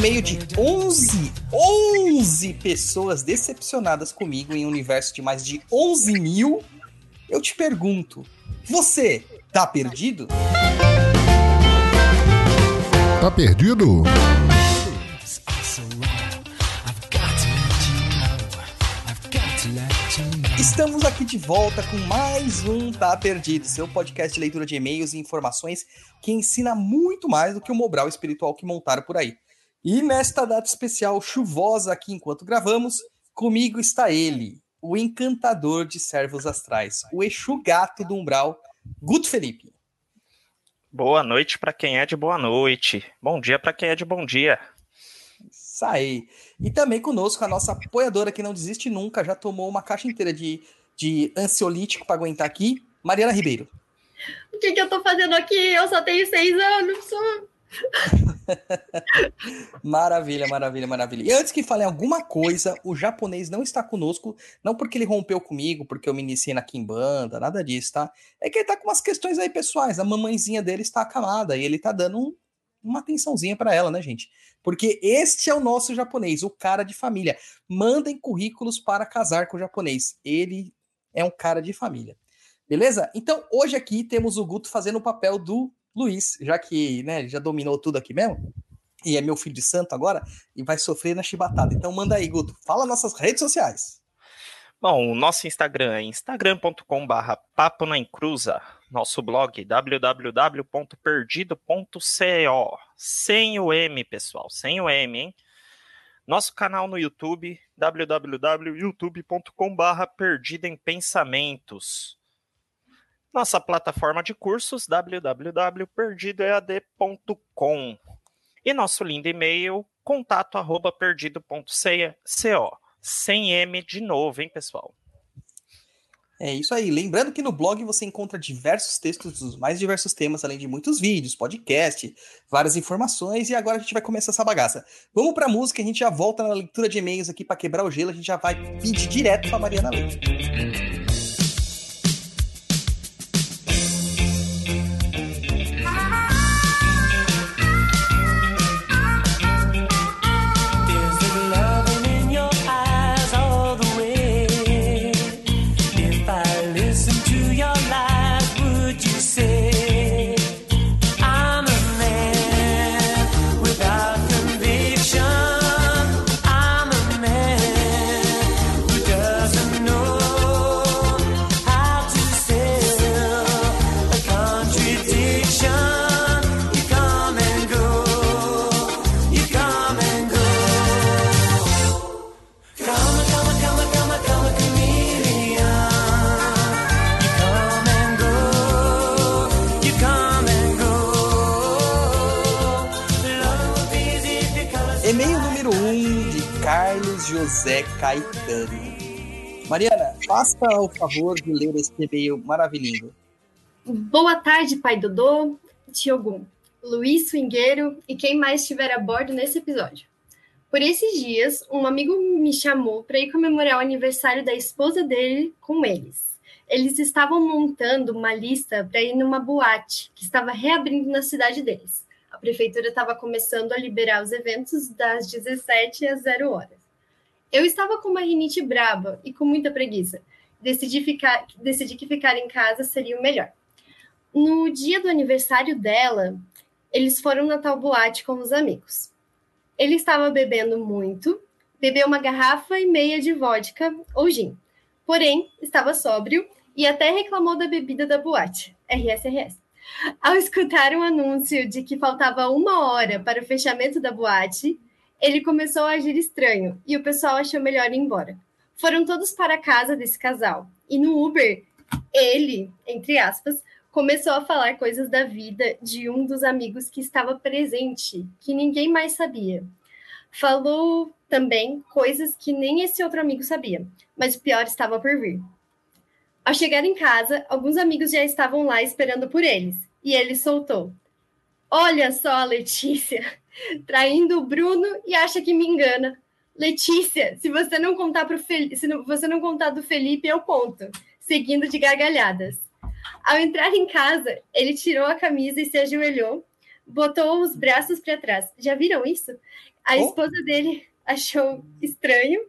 No meio de 11, 11 pessoas decepcionadas comigo em um universo de mais de 11 mil, eu te pergunto: você tá perdido? Tá perdido? Estamos aqui de volta com mais um Tá Perdido, seu podcast de leitura de e-mails e informações que ensina muito mais do que o Mobral espiritual que montaram por aí. E nesta data especial chuvosa aqui enquanto gravamos, comigo está ele, o encantador de servos astrais, o Exu Gato do Umbral, Guto Felipe. Boa noite para quem é de boa noite. Bom dia para quem é de bom dia. Isso aí. E também conosco a nossa apoiadora que não desiste nunca, já tomou uma caixa inteira de, de ansiolítico para aguentar aqui, Mariana Ribeiro. O que, que eu tô fazendo aqui? Eu só tenho seis anos. Maravilha, maravilha, maravilha. E antes que falem alguma coisa, o japonês não está conosco, não porque ele rompeu comigo, porque eu me iniciei na Kimbanda, nada disso, tá? É que ele tá com umas questões aí pessoais. A mamãezinha dele está acamada e ele tá dando um, uma atençãozinha para ela, né, gente? Porque este é o nosso japonês, o cara de família. Mandem currículos para casar com o japonês. Ele é um cara de família. Beleza? Então, hoje aqui temos o Guto fazendo o papel do Luiz, já que né, já dominou tudo aqui mesmo. E é meu filho de santo agora, e vai sofrer na chibatada. Então manda aí, Guto. Fala nossas redes sociais. Bom, o nosso Instagram é instagram.com/barra papo na encruza, nosso blog www.perdido.co, sem o M, pessoal, sem o M, hein? Nosso canal no YouTube, www.youtube.com/barra perdido em pensamentos. Nossa plataforma de cursos, www.perdidoead.com. E nosso lindo e-mail, contato arroba perdido.co sem M de novo, hein, pessoal? É isso aí. Lembrando que no blog você encontra diversos textos dos mais diversos temas, além de muitos vídeos, podcast, várias informações. E agora a gente vai começar essa bagaça. Vamos para música, a gente já volta na leitura de e-mails aqui para quebrar o gelo. A gente já vai pedir direto para Mariana ler. Caetano. Mariana, faça o favor de ler esse e-mail maravilhoso. Boa tarde, pai Dodô, Tiogum, Luiz Swingueiro e quem mais estiver a bordo nesse episódio. Por esses dias, um amigo me chamou para ir comemorar o aniversário da esposa dele com eles. Eles estavam montando uma lista para ir numa boate que estava reabrindo na cidade deles. A prefeitura estava começando a liberar os eventos das 17 às 0 horas. Eu estava com uma rinite braba e com muita preguiça. Decidi, ficar, decidi que ficar em casa seria o melhor. No dia do aniversário dela, eles foram na tal boate com os amigos. Ele estava bebendo muito, bebeu uma garrafa e meia de vodka ou gin. Porém, estava sóbrio e até reclamou da bebida da boate. RSRS. Ao escutar um anúncio de que faltava uma hora para o fechamento da boate, ele começou a agir estranho e o pessoal achou melhor ir embora. Foram todos para a casa desse casal. E no Uber, ele, entre aspas, começou a falar coisas da vida de um dos amigos que estava presente, que ninguém mais sabia. Falou também coisas que nem esse outro amigo sabia, mas o pior estava por vir. Ao chegar em casa, alguns amigos já estavam lá esperando por eles, e ele soltou: Olha só, Letícia, traindo o Bruno e acha que me engana. Letícia, se você não contar pro Fel... se não, você não contar do Felipe, eu conto, seguindo de gargalhadas. Ao entrar em casa, ele tirou a camisa e se ajoelhou, botou os braços para trás. Já viram isso? A oh. esposa dele achou estranho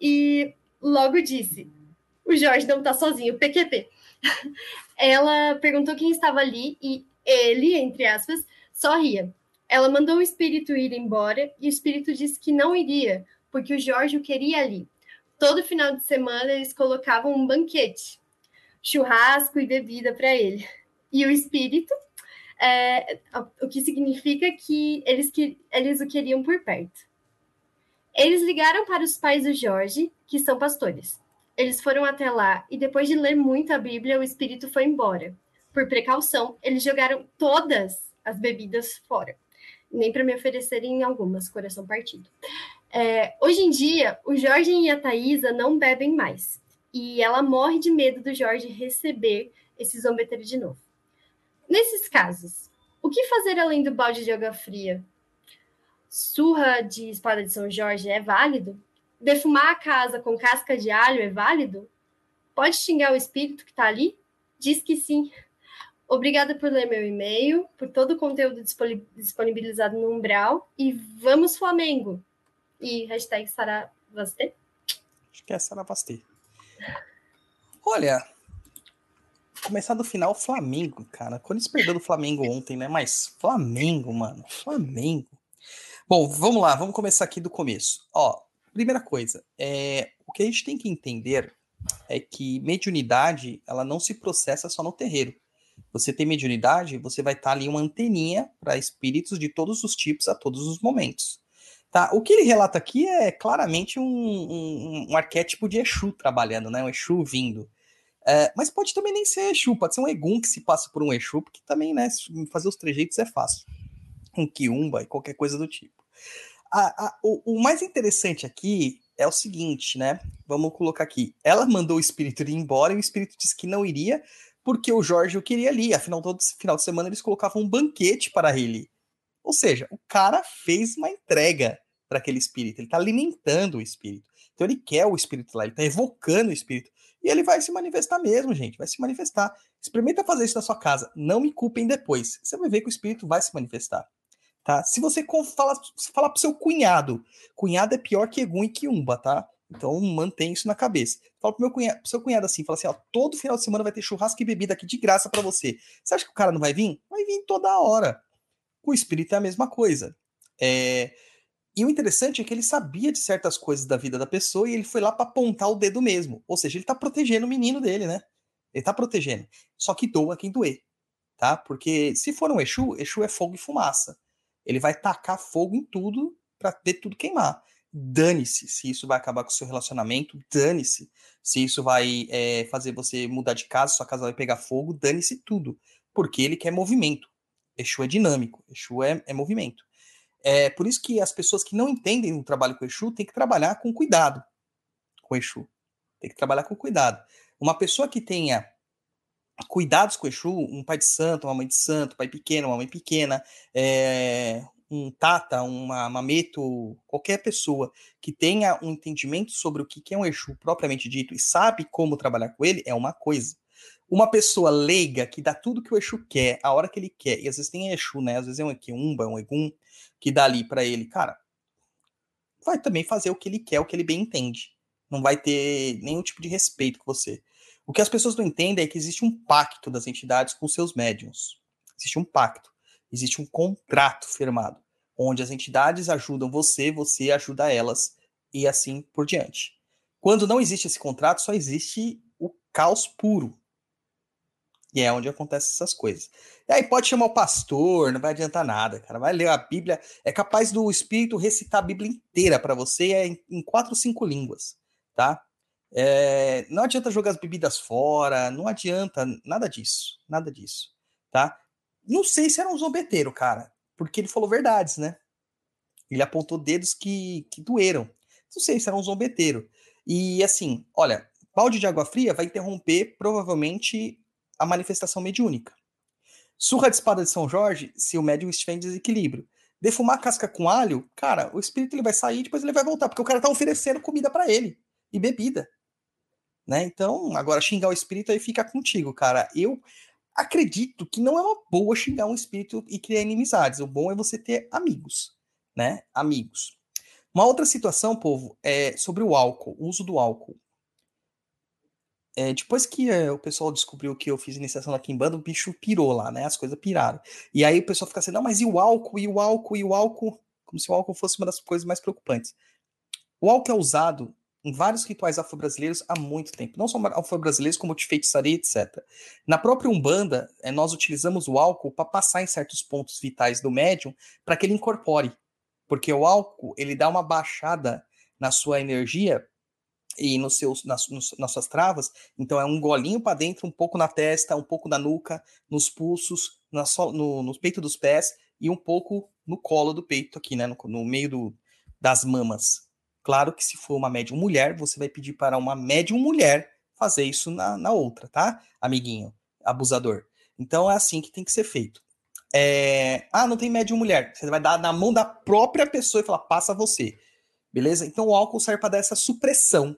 e logo disse: O Jorge não está sozinho, PQP. Ela perguntou quem estava ali e ele, entre aspas, sorria. Ela mandou o espírito ir embora e o espírito disse que não iria, porque o Jorge o queria ali. Todo final de semana eles colocavam um banquete, churrasco e bebida para ele. E o espírito, é, o que significa que eles, que eles o queriam por perto. Eles ligaram para os pais do Jorge, que são pastores. Eles foram até lá e, depois de ler muito a Bíblia, o espírito foi embora. Por precaução, eles jogaram todas as bebidas fora. Nem para me oferecerem algumas, coração partido. É, hoje em dia, o Jorge e a Thaisa não bebem mais. E ela morre de medo do Jorge receber esse zombeteiro de novo. Nesses casos, o que fazer além do balde de água fria? Surra de espada de São Jorge é válido? Defumar a casa com casca de alho é válido? Pode xingar o espírito que está ali? Diz que sim. Obrigada por ler meu e-mail, por todo o conteúdo disponibilizado no Umbral. E vamos, Flamengo! E hashtag Saravastê. Acho que é Saravastê. Olha, começar do final, Flamengo, cara. Quando eles perderam do Flamengo ontem, né? Mas Flamengo, mano. Flamengo. Bom, vamos lá, vamos começar aqui do começo. Ó, primeira coisa, é, o que a gente tem que entender é que mediunidade, ela não se processa só no terreiro. Você tem mediunidade, você vai estar tá ali uma anteninha para espíritos de todos os tipos a todos os momentos. Tá? O que ele relata aqui é claramente um, um, um arquétipo de Exu trabalhando, né? Um Exu vindo. É, mas pode também nem ser Exu, pode ser um Egum que se passa por um Exu, porque também, né, fazer os trejeitos é fácil. Um Kiumba e qualquer coisa do tipo. A, a, o, o, mais interessante aqui é o seguinte, né? Vamos colocar aqui. Ela mandou o espírito ir embora e o espírito disse que não iria porque o Jorge o queria ali. Afinal, todo final de semana eles colocavam um banquete para ele. Ou seja, o cara fez uma entrega para aquele espírito, ele está alimentando o espírito. Então ele quer o espírito lá, ele está evocando o espírito. E ele vai se manifestar mesmo, gente, vai se manifestar. Experimenta fazer isso na sua casa, não me culpem depois. Você vai ver que o espírito vai se manifestar. Tá? Se você fala, falar pro seu cunhado, cunhado é pior que Egum e Kiumba, tá? Então mantém isso na cabeça. Fala pro meu cunhado, pro seu cunhado assim, fala assim, ó, todo final de semana vai ter churrasco e bebida aqui de graça para você. Você acha que o cara não vai vir? Vai vir toda hora. O espírito é a mesma coisa. É... E o interessante é que ele sabia de certas coisas da vida da pessoa e ele foi lá para apontar o dedo mesmo. Ou seja, ele tá protegendo o menino dele, né? Ele tá protegendo. Só que doa quem doer, tá? Porque se for um Exu, Exu é fogo e fumaça. Ele vai tacar fogo em tudo para ver tudo queimar. Dane-se se isso vai acabar com o seu relacionamento, dane-se se isso vai é, fazer você mudar de casa, sua casa vai pegar fogo, dane-se tudo. Porque ele quer movimento. Exu é dinâmico, Exu é, é movimento. É por isso que as pessoas que não entendem o trabalho com Exu têm que trabalhar com cuidado com Exu. Tem que trabalhar com cuidado. Uma pessoa que tenha cuidados com Exu, um pai de santo, uma mãe de santo, pai pequeno, uma mãe pequena, é, um tata, uma mameto, qualquer pessoa que tenha um entendimento sobre o que é um Exu propriamente dito e sabe como trabalhar com ele, é uma coisa. Uma pessoa leiga que dá tudo que o Exu quer, a hora que ele quer, e às vezes tem Exu, né? Às vezes é um Equiumba, um Egum, que dá ali para ele, cara, vai também fazer o que ele quer, o que ele bem entende. Não vai ter nenhum tipo de respeito com você. O que as pessoas não entendem é que existe um pacto das entidades com seus médiums. Existe um pacto. Existe um contrato firmado, onde as entidades ajudam você, você ajuda elas, e assim por diante. Quando não existe esse contrato, só existe o caos puro. E é onde acontecem essas coisas. E aí pode chamar o pastor, não vai adiantar nada, cara. Vai ler a Bíblia. É capaz do Espírito recitar a Bíblia inteira para você é em, quatro ou cinco línguas, tá? É, não adianta jogar as bebidas fora, não adianta nada disso, nada disso, tá? Não sei se era um zombeteiro, cara, porque ele falou verdades, né? Ele apontou dedos que, que doeram. Não sei se era um zombeteiro. E assim, olha, balde de água fria vai interromper provavelmente a manifestação mediúnica. Surra de espada de São Jorge, se o médium estiver em desequilíbrio. Defumar casca com alho, cara, o espírito ele vai sair e depois ele vai voltar, porque o cara tá oferecendo comida para ele e bebida. Né? Então, agora xingar o espírito aí fica contigo, cara. Eu acredito que não é uma boa xingar um espírito e criar inimizades. O bom é você ter amigos, né? Amigos. Uma outra situação, povo, é sobre o álcool, o uso do álcool. É, depois que é, o pessoal descobriu que eu fiz iniciação na Kimbanda, o bicho pirou lá, né? As coisas piraram. E aí o pessoal fica assim, não, mas e o álcool, e o álcool, e o álcool? Como se o álcool fosse uma das coisas mais preocupantes. O álcool é usado em vários rituais afro-brasileiros há muito tempo. Não só afro-brasileiros, como de feitiçaria, etc. Na própria Umbanda, é, nós utilizamos o álcool para passar em certos pontos vitais do médium para que ele incorpore. Porque o álcool, ele dá uma baixada na sua energia e nos seus, nas, nas suas travas. Então é um golinho para dentro, um pouco na testa, um pouco na nuca, nos pulsos, na so, no, no peito dos pés e um pouco no colo do peito aqui, né? No, no meio do, das mamas. Claro que se for uma médium mulher, você vai pedir para uma médium mulher fazer isso na, na outra, tá? Amiguinho, abusador. Então é assim que tem que ser feito. É... Ah, não tem médium mulher. Você vai dar na mão da própria pessoa e falar, passa você. Beleza? Então o álcool serve para dar essa supressão.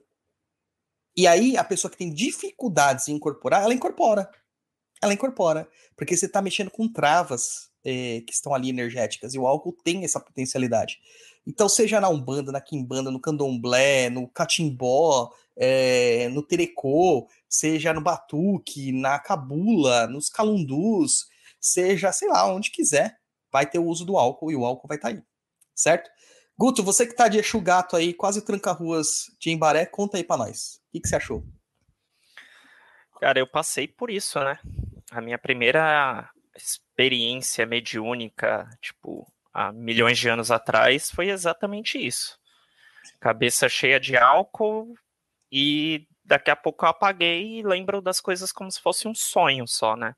E aí a pessoa que tem dificuldades em incorporar, ela incorpora. Ela incorpora. Porque você está mexendo com travas é, que estão ali energéticas. E o álcool tem essa potencialidade. Então, seja na Umbanda, na Quimbanda, no Candomblé, no Catimbó, é, no Terecô, seja no Batuque, na Cabula, nos Calundus, seja, sei lá, onde quiser, vai ter o uso do álcool e o álcool vai estar tá aí, certo? Guto, você que tá de Exu Gato aí, quase tranca-ruas de Embaré, conta aí pra nós. O que, que você achou? Cara, eu passei por isso, né? A minha primeira experiência mediúnica, tipo, há milhões de anos atrás, foi exatamente isso. Cabeça cheia de álcool e daqui a pouco eu apaguei e lembro das coisas como se fosse um sonho só, né?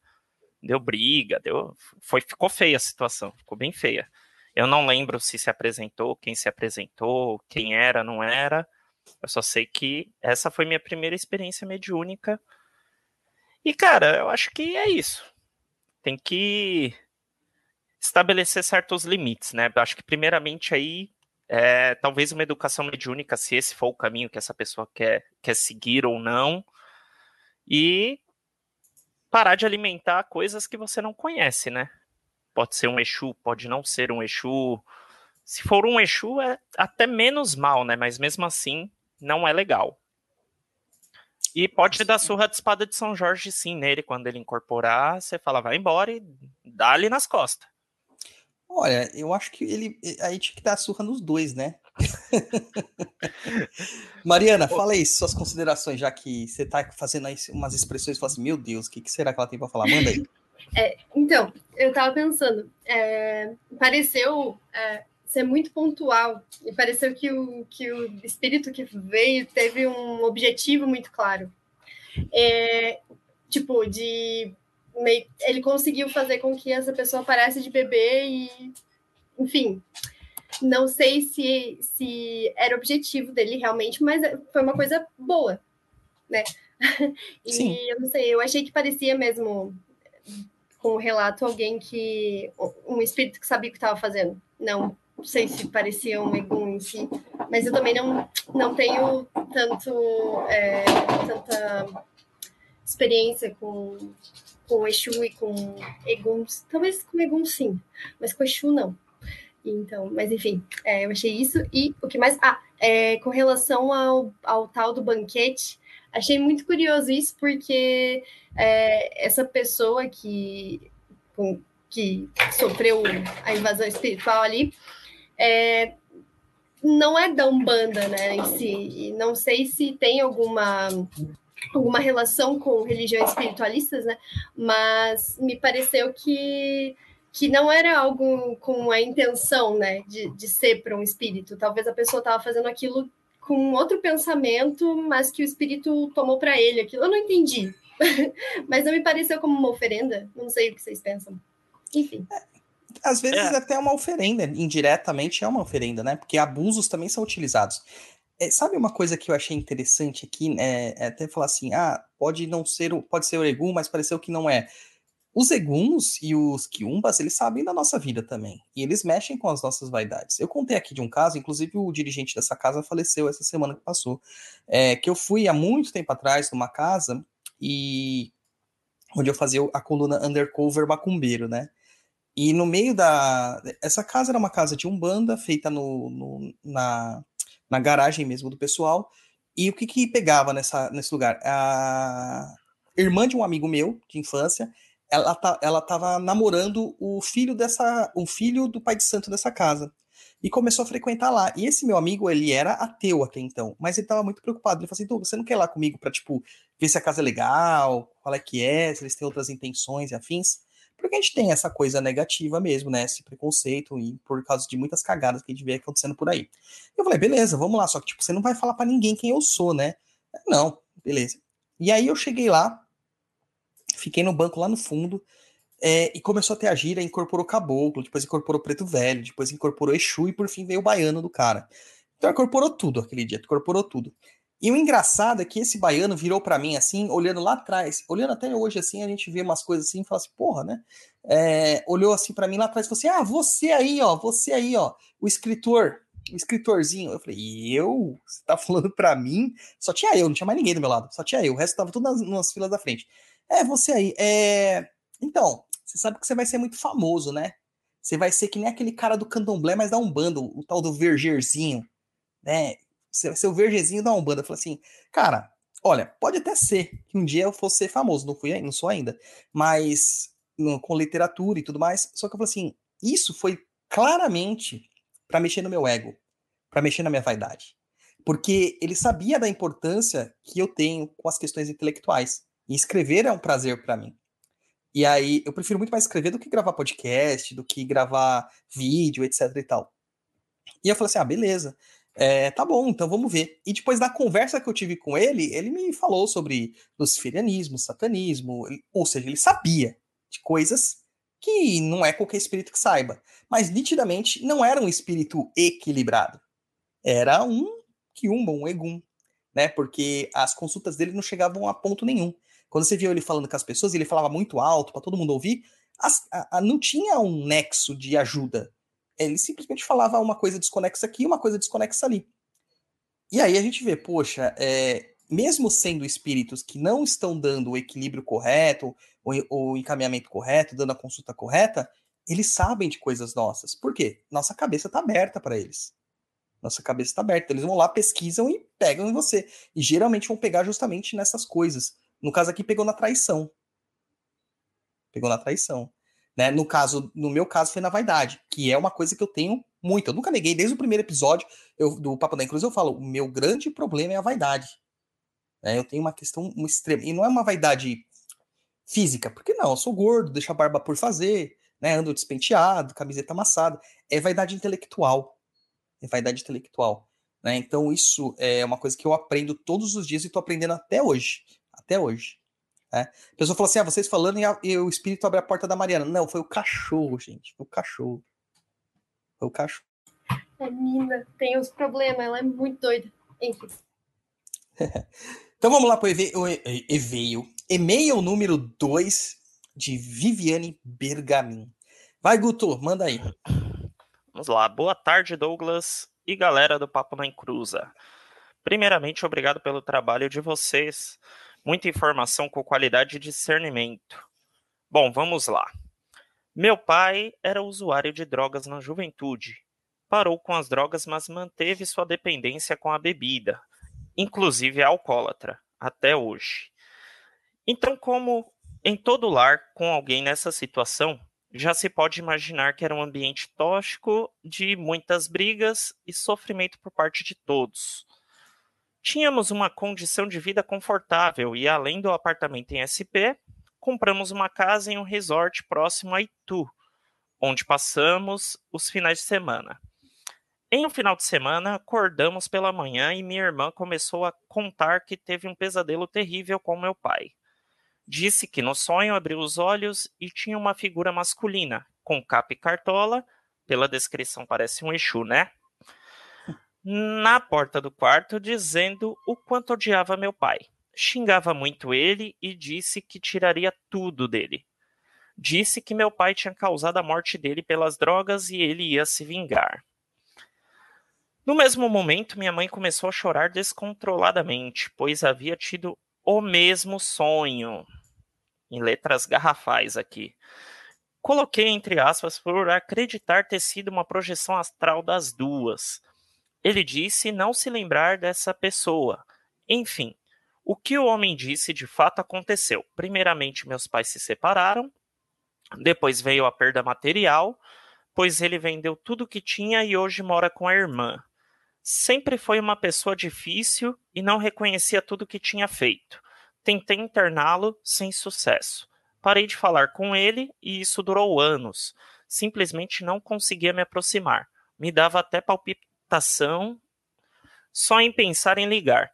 Deu briga, deu, foi, ficou feia a situação, ficou bem feia. Eu não lembro se se apresentou, quem se apresentou, quem era, não era. Eu só sei que essa foi minha primeira experiência mediúnica. E, cara, eu acho que é isso. Tem que estabelecer certos limites, né? Acho que primeiramente aí é, talvez uma educação mediúnica, se esse for o caminho que essa pessoa quer, quer seguir ou não, e parar de alimentar coisas que você não conhece, né? Pode ser um Exu, pode não ser um Exu. Se for um Exu, é até menos mal, né? Mas mesmo assim, não é legal. E pode dar surra de espada de São Jorge sim nele, quando ele incorporar, você fala, vai embora e dá ali nas costas. Olha, eu acho que ele. Aí tinha que dar surra nos dois, né? Mariana, fala aí suas considerações, já que você tá fazendo aí umas expressões e fala assim, meu Deus, o que, que será que ela tem para falar? Manda aí. É, então, eu tava pensando, é, pareceu é, ser muito pontual, e pareceu que o, que o espírito que veio teve um objetivo muito claro. É, tipo, de meio, ele conseguiu fazer com que essa pessoa parasse de beber e, enfim, não sei se, se era objetivo dele realmente, mas foi uma coisa boa, né? E Sim. eu não sei, eu achei que parecia mesmo com o relato alguém que um espírito que sabia o que estava fazendo. Não, não sei se parecia um egum em si, mas eu também não, não tenho tanto é, tanta experiência com com Exu e com Eguns. Talvez com Eguns sim, mas com Exu não. Então, mas enfim, é, eu achei isso. E o que mais? Ah, é, com relação ao, ao tal do banquete, achei muito curioso isso, porque é, essa pessoa que, com, que sofreu a invasão espiritual ali é, não é da Umbanda, né, em si. E não sei se tem alguma alguma relação com religiões espiritualistas, né? Mas me pareceu que que não era algo com a intenção, né, de, de ser para um espírito. Talvez a pessoa estava fazendo aquilo com outro pensamento, mas que o espírito tomou para ele aquilo. Eu não entendi, mas não me pareceu como uma oferenda. Não sei o que vocês pensam. Enfim. É, às vezes é. até uma oferenda, indiretamente é uma oferenda, né? Porque abusos também são utilizados. É, sabe uma coisa que eu achei interessante aqui? É, é, até falar assim, ah, pode não ser, pode ser o Egum, mas pareceu que não é. Os Eguns e os Kiumbas, eles sabem da nossa vida também. E eles mexem com as nossas vaidades. Eu contei aqui de um caso, inclusive o dirigente dessa casa faleceu essa semana que passou. É, que eu fui há muito tempo atrás numa casa e onde eu fazia a coluna Undercover Macumbeiro, né? E no meio da. Essa casa era uma casa de umbanda, feita no, no na, na garagem mesmo do pessoal. E o que que pegava nessa, nesse lugar? A irmã de um amigo meu, de infância, ela, tá, ela tava namorando o filho dessa. o filho do pai de santo dessa casa. E começou a frequentar lá. E esse meu amigo, ele era ateu até então, mas ele tava muito preocupado. Ele falou assim: você não quer ir lá comigo pra, tipo, ver se a casa é legal, qual é que é, se eles têm outras intenções e afins? Porque a gente tem essa coisa negativa mesmo, né? Esse preconceito, e por causa de muitas cagadas que a gente vê acontecendo por aí. Eu falei, beleza, vamos lá, só que, tipo, você não vai falar para ninguém quem eu sou, né? Não, beleza. E aí eu cheguei lá, fiquei no banco lá no fundo, é, e começou a ter a gira, incorporou caboclo, depois incorporou preto velho, depois incorporou Exu, e por fim veio o baiano do cara. Então incorporou tudo aquele dia, incorporou tudo. E o engraçado é que esse baiano virou para mim assim, olhando lá atrás, olhando até hoje assim, a gente vê umas coisas assim e fala assim, porra, né? É, olhou assim para mim lá atrás e falou assim: ah, você aí, ó, você aí, ó, o escritor, o escritorzinho. Eu falei, eu? Você tá falando para mim? Só tinha eu, não tinha mais ninguém do meu lado, só tinha eu, o resto tava tudo nas, nas filas da frente. É, você aí. É... Então, você sabe que você vai ser muito famoso, né? Você vai ser que nem aquele cara do candomblé, mas dá um bando, o tal do vergerzinho, né? O vergezinho da Umbanda. Falei assim, cara, olha, pode até ser que um dia eu fosse ser famoso, não fui, não sou ainda, mas com literatura e tudo mais. Só que eu falei assim, isso foi claramente para mexer no meu ego, para mexer na minha vaidade. Porque ele sabia da importância que eu tenho com as questões intelectuais. E escrever é um prazer para mim. E aí, eu prefiro muito mais escrever do que gravar podcast, do que gravar vídeo, etc e tal. E eu falei assim: ah, beleza. É, tá bom, então vamos ver. E depois da conversa que eu tive com ele, ele me falou sobre luciferianismo, satanismo, ou seja, ele sabia de coisas que não é qualquer espírito que saiba. Mas nitidamente não era um espírito equilibrado. Era um Kiumba, um Egum, né? Porque as consultas dele não chegavam a ponto nenhum. Quando você viu ele falando com as pessoas, ele falava muito alto para todo mundo ouvir, as, a, a, não tinha um nexo de ajuda ele simplesmente falava uma coisa desconexa aqui uma coisa desconexa ali. E aí a gente vê, poxa, é, mesmo sendo espíritos que não estão dando o equilíbrio correto, o, o encaminhamento correto, dando a consulta correta, eles sabem de coisas nossas. Por quê? Nossa cabeça está aberta para eles. Nossa cabeça está aberta. Eles vão lá, pesquisam e pegam em você. E geralmente vão pegar justamente nessas coisas. No caso aqui, pegou na traição. Pegou na traição. Né? No caso, no meu caso, foi na vaidade, que é uma coisa que eu tenho muito. Eu nunca neguei, desde o primeiro episódio eu, do Papo da Cruz, eu falo: o meu grande problema é a vaidade. Né? Eu tenho uma questão extrema. E não é uma vaidade física, porque não, eu sou gordo, deixo a barba por fazer, né? ando despenteado, camiseta amassada. É vaidade intelectual. É vaidade intelectual. Né? Então, isso é uma coisa que eu aprendo todos os dias e estou aprendendo até hoje. Até hoje. É. A pessoa falou assim: ah, vocês falando e, a, e, o espírito abre a porta da Mariana. Não, foi o cachorro, gente. Foi o cachorro. Foi o cachorro. A Nina tem os problemas, ela é muito doida. Enfim. então vamos lá para o e-mail. E-mail número 2 de Viviane Bergamin. Vai, Guto, manda aí. Vamos lá. Boa tarde, Douglas e galera do Papo na Encruza. Primeiramente, obrigado pelo trabalho de vocês muita informação com qualidade e discernimento. Bom, vamos lá. Meu pai era usuário de drogas na juventude. Parou com as drogas, mas manteve sua dependência com a bebida, inclusive alcoólatra, até hoje. Então, como em todo lar com alguém nessa situação, já se pode imaginar que era um ambiente tóxico de muitas brigas e sofrimento por parte de todos. Tínhamos uma condição de vida confortável e, além do apartamento em SP, compramos uma casa em um resort próximo a Itu, onde passamos os finais de semana. Em um final de semana, acordamos pela manhã e minha irmã começou a contar que teve um pesadelo terrível com meu pai. Disse que no sonho abriu os olhos e tinha uma figura masculina, com capa e cartola, pela descrição parece um Exu, né? Na porta do quarto dizendo o quanto odiava meu pai. Xingava muito ele e disse que tiraria tudo dele. Disse que meu pai tinha causado a morte dele pelas drogas e ele ia se vingar. No mesmo momento, minha mãe começou a chorar descontroladamente, pois havia tido o mesmo sonho. em letras garrafais aqui. Coloquei entre aspas por acreditar ter sido uma projeção astral das duas. Ele disse não se lembrar dessa pessoa. Enfim, o que o homem disse de fato aconteceu. Primeiramente, meus pais se separaram, depois veio a perda material, pois ele vendeu tudo que tinha e hoje mora com a irmã. Sempre foi uma pessoa difícil e não reconhecia tudo que tinha feito. Tentei interná-lo sem sucesso. Parei de falar com ele e isso durou anos. Simplesmente não conseguia me aproximar. Me dava até só em pensar em ligar.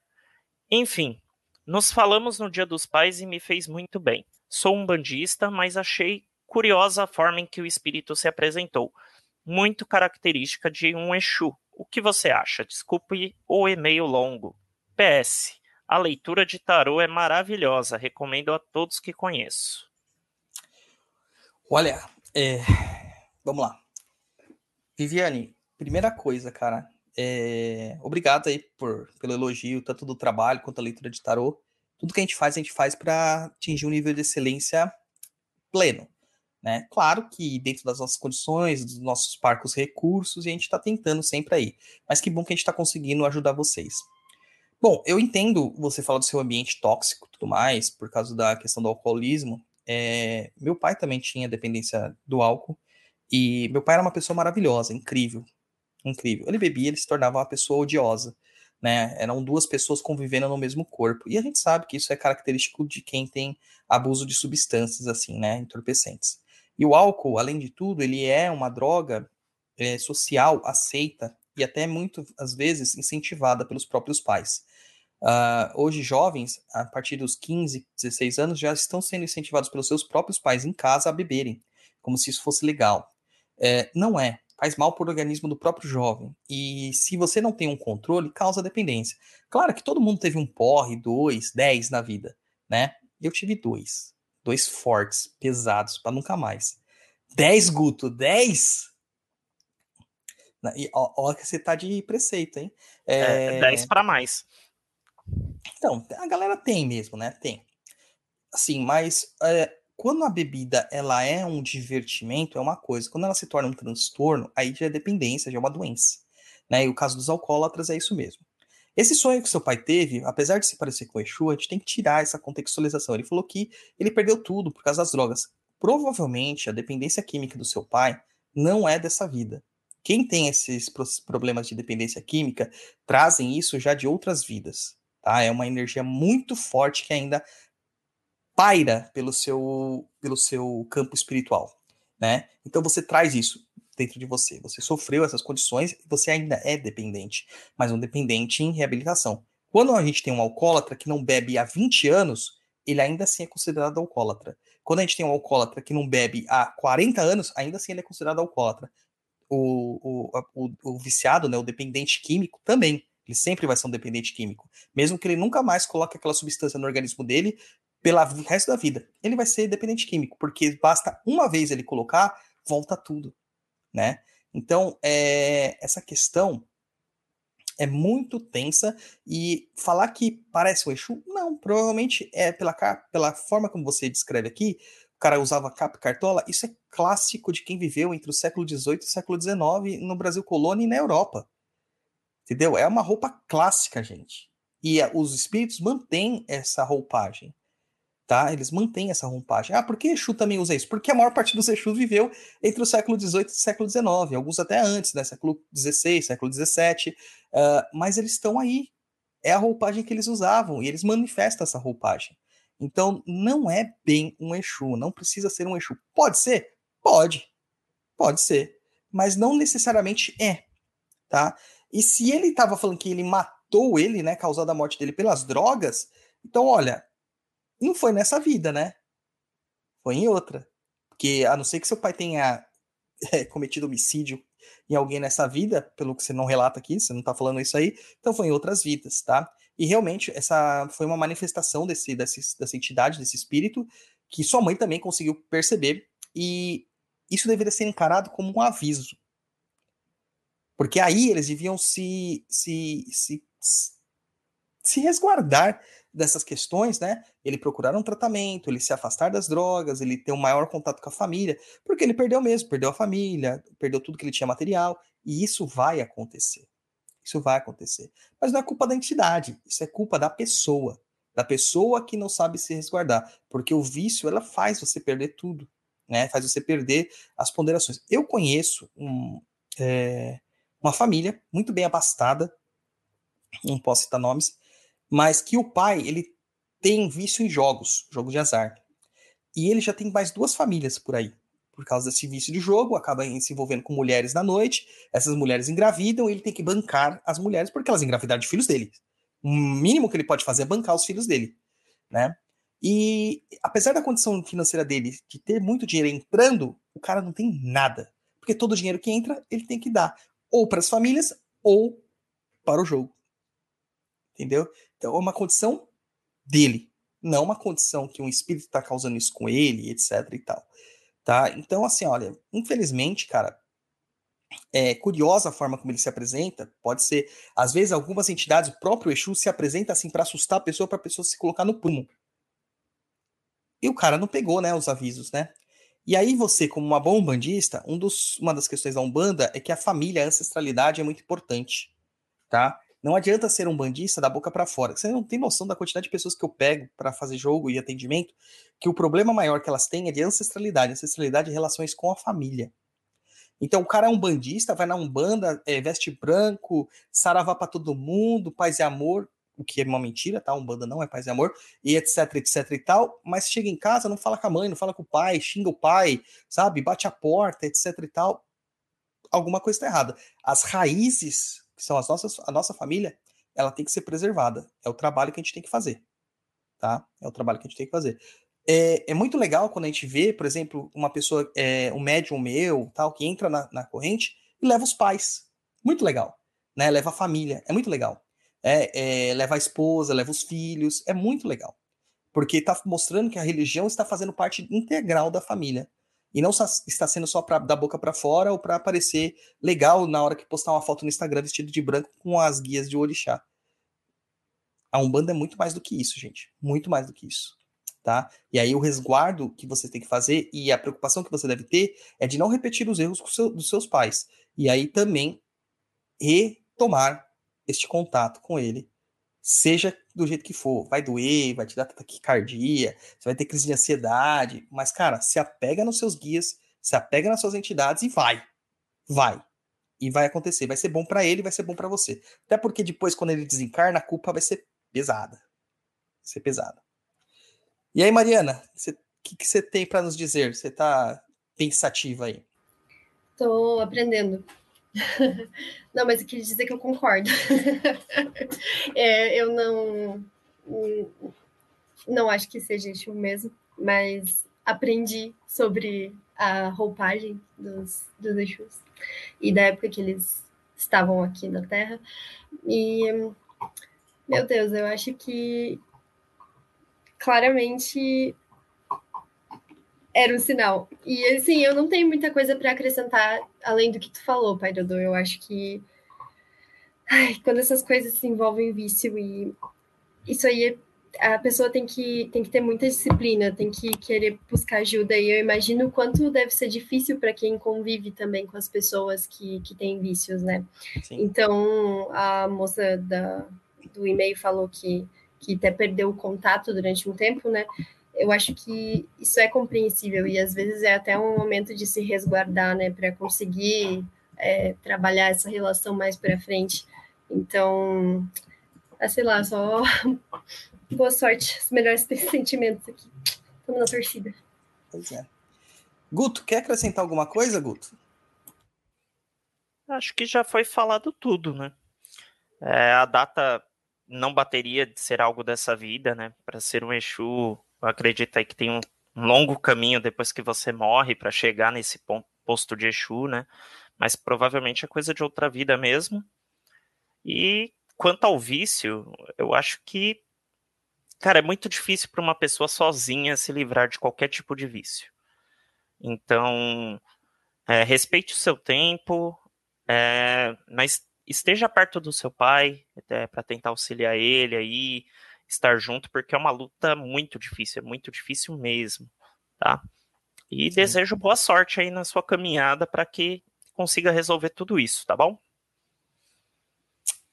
Enfim, nos falamos no Dia dos Pais e me fez muito bem. Sou um bandista, mas achei curiosa a forma em que o espírito se apresentou. Muito característica de um Exu. O que você acha? Desculpe o e-mail longo. PS. A leitura de tarô é maravilhosa, recomendo a todos que conheço. Olha, é... vamos lá. Viviane, primeira coisa, cara, é... obrigado aí por, pelo elogio, tanto do trabalho quanto da leitura de tarô. Tudo que a gente faz, a gente faz para atingir um nível de excelência pleno. Né? Claro que dentro das nossas condições, dos nossos parcos recursos, e a gente está tentando sempre aí. Mas que bom que a gente está conseguindo ajudar vocês. Bom, eu entendo você falar do seu ambiente tóxico tudo mais, por causa da questão do alcoolismo. É, meu pai também tinha dependência do álcool, e meu pai era uma pessoa maravilhosa, incrível, incrível. Ele bebia, ele se tornava uma pessoa odiosa, né? Eram duas pessoas convivendo no mesmo corpo. E a gente sabe que isso é característico de quem tem abuso de substâncias, assim, né? Entorpecentes. E o álcool, além de tudo, ele é uma droga é, social, aceita e até muitas vezes incentivada pelos próprios pais. Uh, hoje, jovens, a partir dos 15, 16 anos, já estão sendo incentivados pelos seus próprios pais em casa a beberem, como se isso fosse legal. É, não é. Faz mal para o organismo do próprio jovem. E se você não tem um controle, causa dependência. Claro que todo mundo teve um porre, dois, dez na vida, né? Eu tive dois. Dois fortes, pesados, para nunca mais. Dez, Guto, dez? E, ó, ó, que você tá de preceito, hein? É, é 10 para mais. Então, a galera tem mesmo, né? Tem. Assim, mas é, quando a bebida ela é um divertimento, é uma coisa. Quando ela se torna um transtorno, aí já é dependência, já é uma doença. Né? E o caso dos alcoólatras é isso mesmo. Esse sonho que seu pai teve, apesar de se parecer com o Exu, a gente tem que tirar essa contextualização. Ele falou que ele perdeu tudo por causa das drogas. Provavelmente a dependência química do seu pai não é dessa vida. Quem tem esses problemas de dependência química trazem isso já de outras vidas. Tá? É uma energia muito forte que ainda paira pelo seu, pelo seu campo espiritual. Né? Então você traz isso dentro de você. Você sofreu essas condições e você ainda é dependente, mas um dependente em reabilitação. Quando a gente tem um alcoólatra que não bebe há 20 anos, ele ainda assim é considerado alcoólatra. Quando a gente tem um alcoólatra que não bebe há 40 anos, ainda assim ele é considerado alcoólatra. O, o, o, o viciado, né, o dependente químico, também. Ele sempre vai ser um dependente químico. Mesmo que ele nunca mais coloque aquela substância no organismo dele pelo resto da vida. Ele vai ser dependente químico, porque basta uma vez ele colocar, volta tudo, né? Então, é, essa questão é muito tensa e falar que parece o Exu, não, provavelmente é pela, pela forma como você descreve aqui, o cara usava capa e cartola, isso é clássico de quem viveu entre o século XVIII e o século XIX no Brasil colônia e na Europa. Entendeu? É uma roupa clássica, gente. E a, os espíritos mantêm essa roupagem. Tá? Eles mantêm essa roupagem. Ah, por que Exu também usa isso? Porque a maior parte dos Exus viveu entre o século XVIII e o século XIX, alguns até antes, né? Século XVI, século XVII. Uh, mas eles estão aí. É a roupagem que eles usavam e eles manifestam essa roupagem. Então, não é bem um Exu, não precisa ser um Exu. Pode ser? Pode. Pode ser. Mas não necessariamente é. Tá? E se ele estava falando que ele matou ele, né, causando a morte dele pelas drogas, então olha, não foi nessa vida, né? Foi em outra. Porque a não ser que seu pai tenha é, cometido homicídio em alguém nessa vida, pelo que você não relata aqui, você não tá falando isso aí, então foi em outras vidas, tá? E realmente essa foi uma manifestação desse, desse, dessa entidade, desse espírito, que sua mãe também conseguiu perceber, e isso deveria ser encarado como um aviso. Porque aí eles deviam se, se, se, se resguardar dessas questões, né? Ele procurar um tratamento, ele se afastar das drogas, ele ter um maior contato com a família, porque ele perdeu mesmo, perdeu a família, perdeu tudo que ele tinha material, e isso vai acontecer. Isso vai acontecer. Mas não é culpa da entidade, isso é culpa da pessoa, da pessoa que não sabe se resguardar, porque o vício ela faz você perder tudo, né? Faz você perder as ponderações. Eu conheço um, é, uma família muito bem abastada, não posso citar nomes, mas que o pai ele tem vício em jogos, jogos de azar. E ele já tem mais duas famílias por aí. Por causa desse vício de jogo, acaba se envolvendo com mulheres na noite, essas mulheres engravidam, ele tem que bancar as mulheres porque elas engravidaram de filhos dele. O mínimo que ele pode fazer é bancar os filhos dele, né? E apesar da condição financeira dele de ter muito dinheiro entrando, o cara não tem nada. Porque todo o dinheiro que entra, ele tem que dar ou para as famílias ou para o jogo. Entendeu? Então é uma condição dele, não uma condição que um espírito está causando isso com ele, etc e tal. Tá? Então, assim, olha, infelizmente, cara, é curiosa a forma como ele se apresenta. Pode ser, às vezes, algumas entidades, o próprio Exu se apresenta assim para assustar a pessoa, para a pessoa se colocar no prumo. E o cara não pegou, né, os avisos, né? E aí você, como uma boa umbandista, um dos, uma das questões da Umbanda é que a família, a ancestralidade é muito importante, tá? Não adianta ser um bandista da boca para fora. Você não tem noção da quantidade de pessoas que eu pego para fazer jogo e atendimento, que o problema maior que elas têm é de ancestralidade, ancestralidade e relações com a família. Então o cara é um bandista, vai na Umbanda, é, veste branco, saravá para todo mundo, paz e amor, o que é uma mentira, tá? Umbanda não é paz e amor, e etc, etc e tal, mas chega em casa, não fala com a mãe, não fala com o pai, xinga o pai, sabe? Bate a porta, etc e tal. Alguma coisa está errada. As raízes que são as nossas, a nossa família, ela tem que ser preservada. É o trabalho que a gente tem que fazer. Tá? É o trabalho que a gente tem que fazer. É, é muito legal quando a gente vê, por exemplo, uma pessoa, é, um médium meu, tal, que entra na, na corrente e leva os pais. Muito legal. Né? Leva a família. É muito legal. É, é, leva a esposa, leva os filhos. É muito legal. Porque está mostrando que a religião está fazendo parte integral da família. E não está sendo só para da boca para fora ou para aparecer legal na hora que postar uma foto no Instagram vestido de branco com as guias de orixá. A Umbanda é muito mais do que isso, gente. Muito mais do que isso. Tá? E aí o resguardo que você tem que fazer e a preocupação que você deve ter é de não repetir os erros seu, dos seus pais. E aí também retomar este contato com ele seja do jeito que for, vai doer, vai te dar taquicardia, você vai ter crise de ansiedade, mas cara, se apega nos seus guias, se apega nas suas entidades e vai. Vai. E vai acontecer, vai ser bom para ele, vai ser bom para você. Até porque depois quando ele desencarna, a culpa vai ser pesada. Vai ser pesada. E aí, Mariana, o que, você tem para nos dizer? Você tá pensativa aí? Tô aprendendo. Não, mas eu queria dizer que eu concordo. é, eu não, não acho que seja isso mesmo, mas aprendi sobre a roupagem dos, dos Exus e da época que eles estavam aqui na Terra. E, meu Deus, eu acho que claramente era um sinal. E assim, eu não tenho muita coisa para acrescentar além do que tu falou, pai Dodô. Eu acho que ai, quando essas coisas se envolvem em vício e isso aí a pessoa tem que, tem que ter muita disciplina, tem que querer buscar ajuda. E eu imagino o quanto deve ser difícil para quem convive também com as pessoas que, que têm vícios, né? Sim. Então, a moça da, do e-mail falou que, que até perdeu o contato durante um tempo, né? Eu acho que isso é compreensível e às vezes é até um momento de se resguardar, né, para conseguir é, trabalhar essa relação mais para frente. Então, ah, sei lá, só boa sorte, os melhores sentimentos aqui. Estamos na torcida. Pois é. Guto, quer acrescentar alguma coisa, Guto? Acho que já foi falado tudo, né? É, a data não bateria de ser algo dessa vida, né? Para ser um Exu acredito aí que tem um longo caminho depois que você morre para chegar nesse posto de Exu, né? Mas provavelmente é coisa de outra vida mesmo. E quanto ao vício, eu acho que, cara, é muito difícil para uma pessoa sozinha se livrar de qualquer tipo de vício. Então, é, respeite o seu tempo, é, mas esteja perto do seu pai, para tentar auxiliar ele aí, estar junto, porque é uma luta muito difícil, é muito difícil mesmo, tá? E Sim. desejo boa sorte aí na sua caminhada para que consiga resolver tudo isso, tá bom?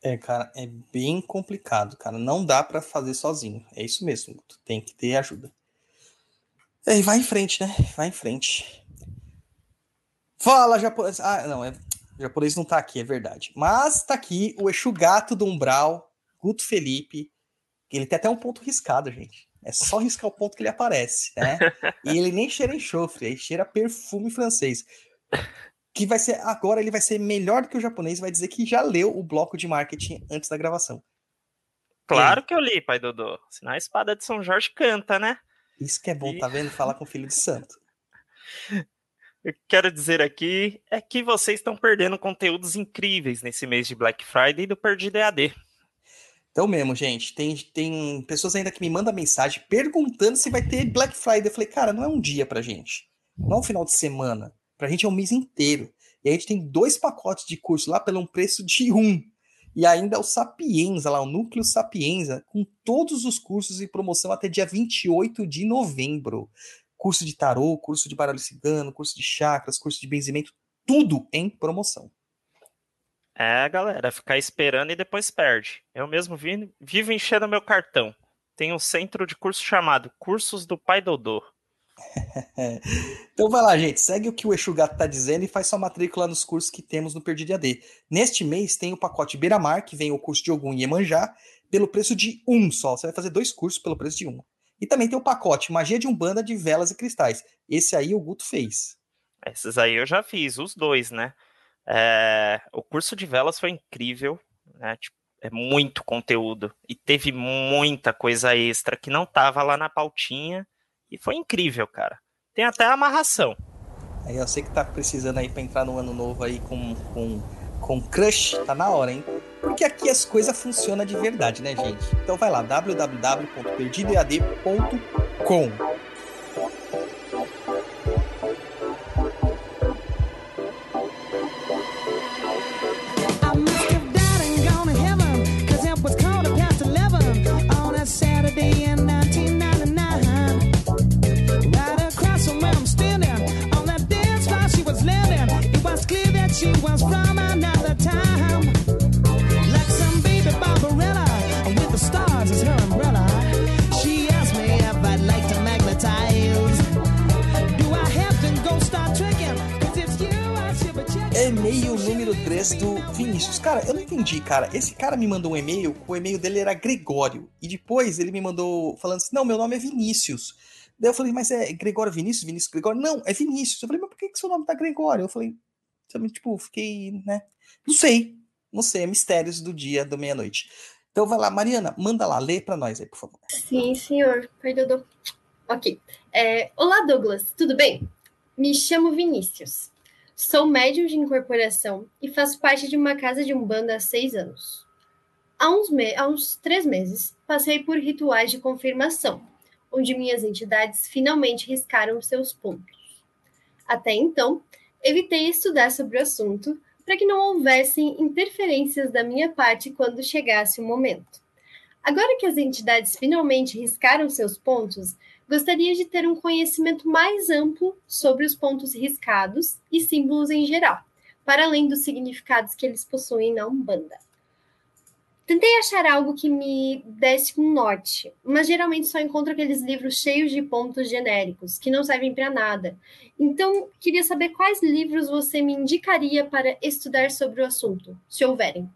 É, cara, é bem complicado, cara. Não dá para fazer sozinho. É isso mesmo. Tu tem que ter ajuda. É, e vai em frente, né? Vai em frente. Fala, japonês. Ah, não, é... o japonês não tá aqui, é verdade. Mas tá aqui o Exu Gato do Umbral, Guto Felipe. Ele tem até um ponto riscado, gente. É só riscar o ponto que ele aparece, né? e ele nem cheira enxofre, ele cheira perfume francês. Que vai ser. Agora ele vai ser melhor do que o japonês, vai dizer que já leu o bloco de marketing antes da gravação. Claro que eu li, pai Dodô. Senão a espada de São Jorge canta, né? Isso que é bom, e... tá vendo? Falar com o filho de santo. Eu quero dizer aqui é que vocês estão perdendo conteúdos incríveis nesse mês de Black Friday do Perdido EAD. Então mesmo, gente, tem, tem pessoas ainda que me mandam mensagem perguntando se vai ter Black Friday. Eu falei, cara, não é um dia pra gente. Não é um final de semana. Pra gente é um mês inteiro. E a gente tem dois pacotes de curso lá pelo um preço de um. E ainda o Sapienza, lá, o Núcleo Sapienza, com todos os cursos em promoção até dia 28 de novembro curso de tarô, curso de baralho cigano, curso de chakras, curso de benzimento, tudo em promoção. É, galera, ficar esperando e depois perde. Eu mesmo vivo, vivo enchendo meu cartão. Tem um centro de curso chamado Cursos do Pai Dodô. então vai lá, gente. Segue o que o Exu Gato tá dizendo e faz sua matrícula nos cursos que temos no Perdido AD. Neste mês tem o pacote Beira-Mar, que vem o curso de Ogum e Iemanjá, pelo preço de um só. Você vai fazer dois cursos pelo preço de um. E também tem o pacote Magia de Umbanda de Velas e Cristais. Esse aí o Guto fez. Esses aí eu já fiz, os dois, né? É, o curso de velas foi incrível, né? Tipo, é muito conteúdo. E teve muita coisa extra que não tava lá na pautinha. E foi incrível, cara. Tem até amarração. Aí eu sei que tá precisando aí pra entrar no ano novo aí com, com, com crush, tá na hora, hein? Porque aqui as coisas funcionam de verdade, né, gente? Então vai lá, www.perdidoead.com. E-mail número 3 do Vinícius. Cara, eu não entendi, cara. Esse cara me mandou um e-mail, o e-mail dele era Gregório. E depois ele me mandou falando assim: não, meu nome é Vinícius. Daí eu falei, mas é Gregório Vinícius? Vinícius Gregório? Não, é Vinícius. Eu falei, mas por que, que seu nome tá Gregório? Eu falei, também, tipo, fiquei, né? Não sei. Não sei, é mistérios do dia, da meia-noite. Então vai lá, Mariana, manda lá, lê para nós aí, por favor. Sim, senhor. Perdão. Ok. É, Olá, Douglas, tudo bem? Me chamo Vinícius. Sou médium de incorporação e faço parte de uma casa de umbanda há seis anos. Há uns, há uns três meses, passei por rituais de confirmação, onde minhas entidades finalmente riscaram seus pontos. Até então, Evitei estudar sobre o assunto para que não houvessem interferências da minha parte quando chegasse o momento. Agora que as entidades finalmente riscaram seus pontos, gostaria de ter um conhecimento mais amplo sobre os pontos riscados e símbolos em geral, para além dos significados que eles possuem na Umbanda. Tentei achar algo que me desse um norte, mas geralmente só encontro aqueles livros cheios de pontos genéricos, que não servem para nada. Então, queria saber quais livros você me indicaria para estudar sobre o assunto, se houverem.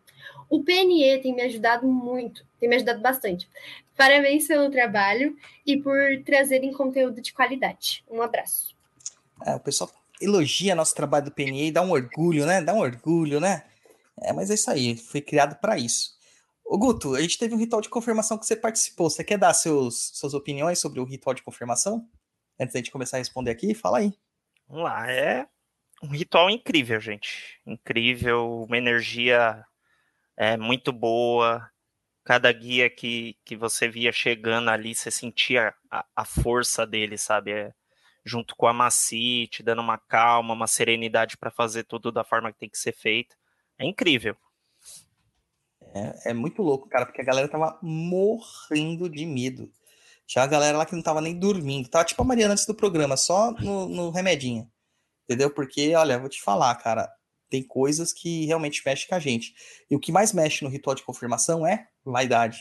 O PNE tem me ajudado muito, tem me ajudado bastante. Parabéns pelo trabalho e por trazerem conteúdo de qualidade. Um abraço. É, o pessoal elogia nosso trabalho do PNE e dá um orgulho, né? Dá um orgulho, né? É, mas é isso aí, foi criado para isso. Ô Guto, a gente teve um ritual de confirmação que você participou. Você quer dar seus, suas opiniões sobre o ritual de confirmação? Antes da gente começar a responder aqui, fala aí. Vamos lá, é um ritual incrível, gente. Incrível, uma energia é, muito boa. Cada guia que, que você via chegando ali, você sentia a, a força dele, sabe? É, junto com a Maci, te dando uma calma, uma serenidade para fazer tudo da forma que tem que ser feito. É incrível. É, é muito louco, cara, porque a galera tava morrendo de medo. Tinha a galera lá que não tava nem dormindo. Tava tipo a Mariana antes do programa, só no, no remedinho. Entendeu? Porque, olha, vou te falar, cara, tem coisas que realmente mexem com a gente. E o que mais mexe no ritual de confirmação é vaidade.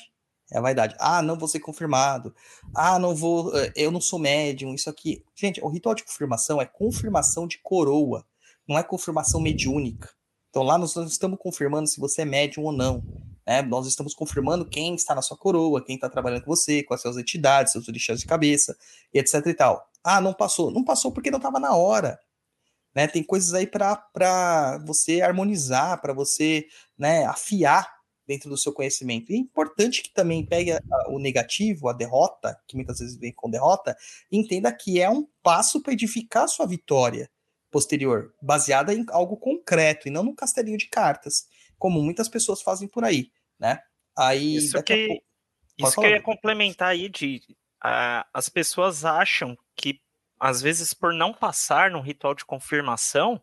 É vaidade. Ah, não vou ser confirmado. Ah, não vou. Eh, eu não sou médium. Isso aqui. Gente, o ritual de confirmação é confirmação de coroa. Não é confirmação mediúnica. Então lá nós estamos confirmando se você é médium ou não. Né? Nós estamos confirmando quem está na sua coroa, quem está trabalhando com você, com as suas entidades, seus orixás de cabeça, etc e tal. Ah, não passou. Não passou porque não estava na hora. Né? Tem coisas aí para você harmonizar, para você né, afiar dentro do seu conhecimento. E é importante que também pegue o negativo, a derrota, que muitas vezes vem com derrota, e entenda que é um passo para edificar a sua vitória posterior, baseada em algo concreto e não num castelinho de cartas, como muitas pessoas fazem por aí, né? Aí isso que, pouco... isso que eu ia complementar aí de uh, as pessoas acham que às vezes por não passar no ritual de confirmação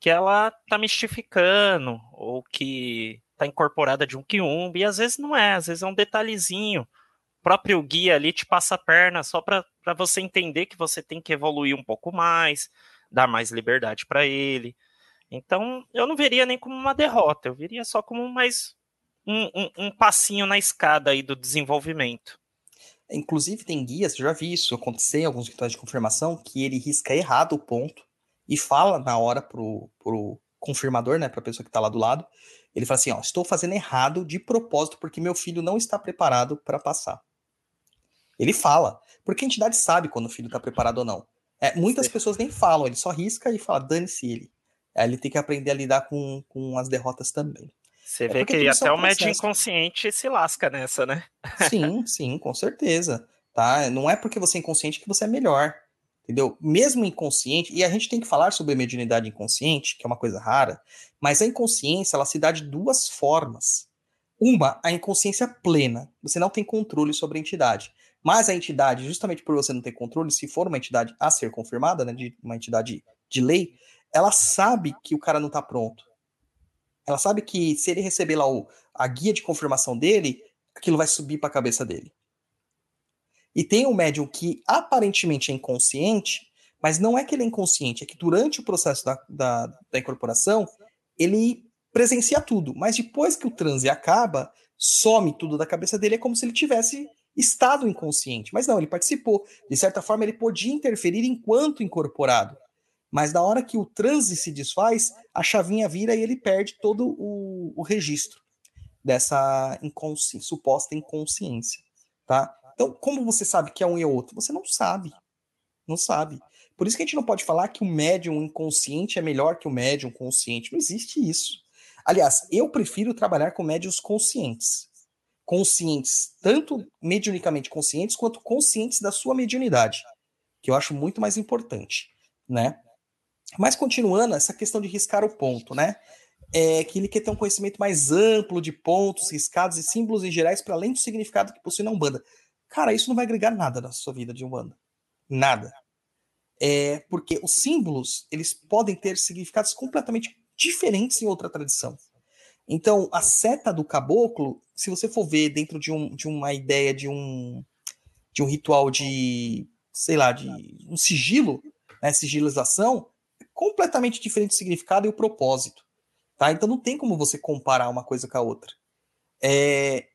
que ela tá mistificando ou que tá incorporada de um quiumba, e às vezes não é, às vezes é um detalhezinho. O próprio guia ali te passa a perna só para você entender que você tem que evoluir um pouco mais, dar mais liberdade para ele. Então, eu não veria nem como uma derrota, eu veria só como mais um, um, um passinho na escada aí do desenvolvimento. Inclusive, tem guias, eu já vi isso acontecer em alguns rituais de confirmação, que ele risca errado o ponto e fala na hora pro, pro confirmador, né, pra pessoa que tá lá do lado, ele fala assim, ó, estou fazendo errado de propósito porque meu filho não está preparado para passar. Ele fala, porque a entidade sabe quando o filho está preparado ou não. É, muitas Sim. pessoas nem falam, ele só risca e fala, dane-se ele. Aí ele tem que aprender a lidar com, com as derrotas também. Você é vê que até é um o médium inconsciente se lasca nessa, né? Sim, sim, com certeza. Tá? Não é porque você é inconsciente que você é melhor. Entendeu? Mesmo inconsciente, e a gente tem que falar sobre a mediunidade inconsciente, que é uma coisa rara, mas a inconsciência ela se dá de duas formas. Uma, a inconsciência plena. Você não tem controle sobre a entidade. Mas a entidade, justamente por você não ter controle, se for uma entidade a ser confirmada, né, de uma entidade de lei, ela sabe que o cara não está pronto. Ela sabe que se ele receber lá o, a guia de confirmação dele, aquilo vai subir para a cabeça dele. E tem um médium que aparentemente é inconsciente, mas não é que ele é inconsciente, é que durante o processo da, da, da incorporação, ele presencia tudo. Mas depois que o transe acaba, some tudo da cabeça dele, é como se ele tivesse estado inconsciente. Mas não, ele participou. De certa forma, ele podia interferir enquanto incorporado. Mas na hora que o transe se desfaz, a chavinha vira e ele perde todo o, o registro dessa inconsci suposta inconsciência, tá? Então, como você sabe que é um e outro? Você não sabe. Não sabe. Por isso que a gente não pode falar que o médium inconsciente é melhor que o médium consciente. Não existe isso. Aliás, eu prefiro trabalhar com médiums conscientes conscientes, tanto mediunicamente conscientes, quanto conscientes da sua mediunidade, que eu acho muito mais importante, né? Mas continuando, essa questão de riscar o ponto, né? É que ele quer ter um conhecimento mais amplo de pontos, riscados e símbolos em gerais para além do significado que possui na Umbanda. Cara, isso não vai agregar nada na sua vida de Umbanda. Nada. É porque os símbolos, eles podem ter significados completamente diferentes em outra tradição. Então, a seta do caboclo, se você for ver dentro de, um, de uma ideia de um, de um ritual de, sei lá, de um sigilo, né, sigilização, é completamente diferente o significado e o propósito. Tá? Então, não tem como você comparar uma coisa com a outra. É,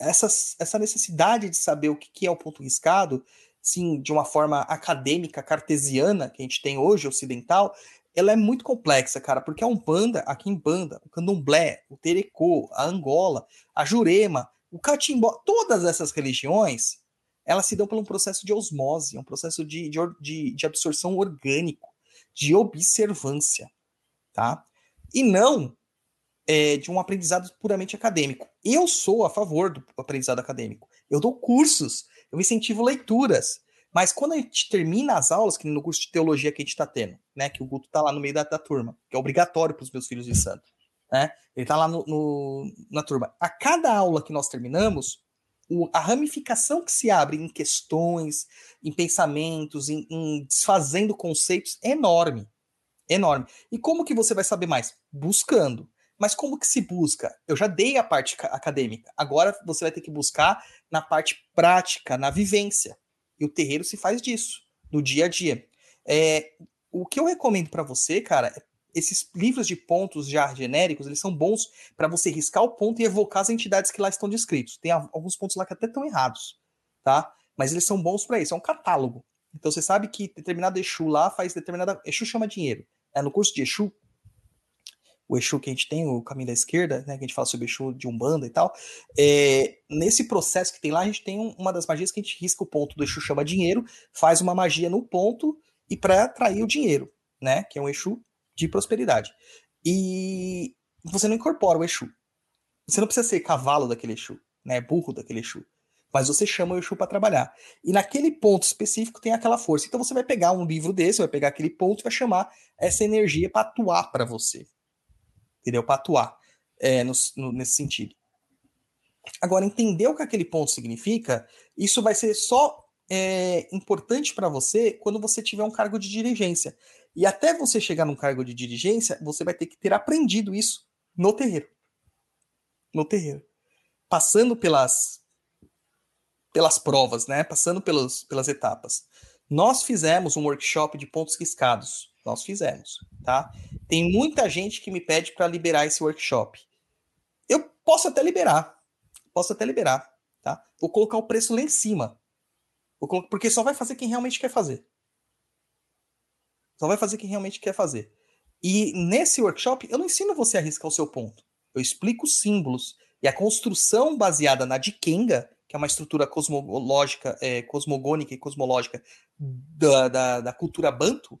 essa, essa necessidade de saber o que é o ponto riscado, sim, de uma forma acadêmica, cartesiana, que a gente tem hoje, ocidental, ela é muito complexa, cara, porque a Umbanda, aqui em Banda, o Candomblé, o Terecô, a Angola, a Jurema, o Catimbó, todas essas religiões, elas se dão por um processo de osmose, um processo de, de, de absorção orgânico, de observância, tá? E não é, de um aprendizado puramente acadêmico. Eu sou a favor do aprendizado acadêmico. Eu dou cursos, eu incentivo leituras, mas quando a gente termina as aulas, que no curso de teologia que a gente está tendo, né? Que o Guto está lá no meio da, da turma, que é obrigatório para os meus filhos de santo. Né? Ele está lá no, no, na turma. A cada aula que nós terminamos, o, a ramificação que se abre em questões, em pensamentos, em, em desfazendo conceitos é enorme. Enorme. E como que você vai saber mais? Buscando. Mas como que se busca? Eu já dei a parte acadêmica. Agora você vai ter que buscar na parte prática, na vivência. E o terreiro se faz disso, no dia a dia. É, o que eu recomendo para você, cara, é esses livros de pontos já genéricos, eles são bons para você riscar o ponto e evocar as entidades que lá estão descritos. Tem alguns pontos lá que até estão errados, tá? Mas eles são bons para isso, é um catálogo. Então você sabe que determinado Exu lá faz determinada. Exu chama dinheiro. É, no curso de Exu, o Exu que a gente tem, o caminho da esquerda, né, que a gente fala sobre Exu de Umbanda e tal, é, nesse processo que tem lá, a gente tem um, uma das magias que a gente risca o ponto do Exu chama dinheiro, faz uma magia no ponto e para atrair o dinheiro, né, que é um Exu de prosperidade. E você não incorpora o Exu. Você não precisa ser cavalo daquele Exu, né, burro daquele Exu mas você chama o Exu para trabalhar. E naquele ponto específico tem aquela força. Então você vai pegar um livro desse, vai pegar aquele ponto e vai chamar essa energia para atuar para você. Entendeu? Para atuar é, no, no, nesse sentido. Agora, entender o que aquele ponto significa, isso vai ser só é, importante para você quando você tiver um cargo de dirigência. E até você chegar num cargo de dirigência, você vai ter que ter aprendido isso no terreiro. No terreiro. Passando pelas pelas provas, né? Passando pelos, pelas etapas. Nós fizemos um workshop de pontos riscados. Nós fizemos, tá? Tem muita gente que me pede para liberar esse workshop. Eu posso até liberar. Posso até liberar, tá? Vou colocar o preço lá em cima. Porque só vai fazer quem realmente quer fazer. Só vai fazer quem realmente quer fazer. E nesse workshop, eu não ensino você a riscar o seu ponto. Eu explico os símbolos. E a construção baseada na Dikenga que é uma estrutura cosmológica, é, cosmogônica e cosmológica da, da, da cultura banto,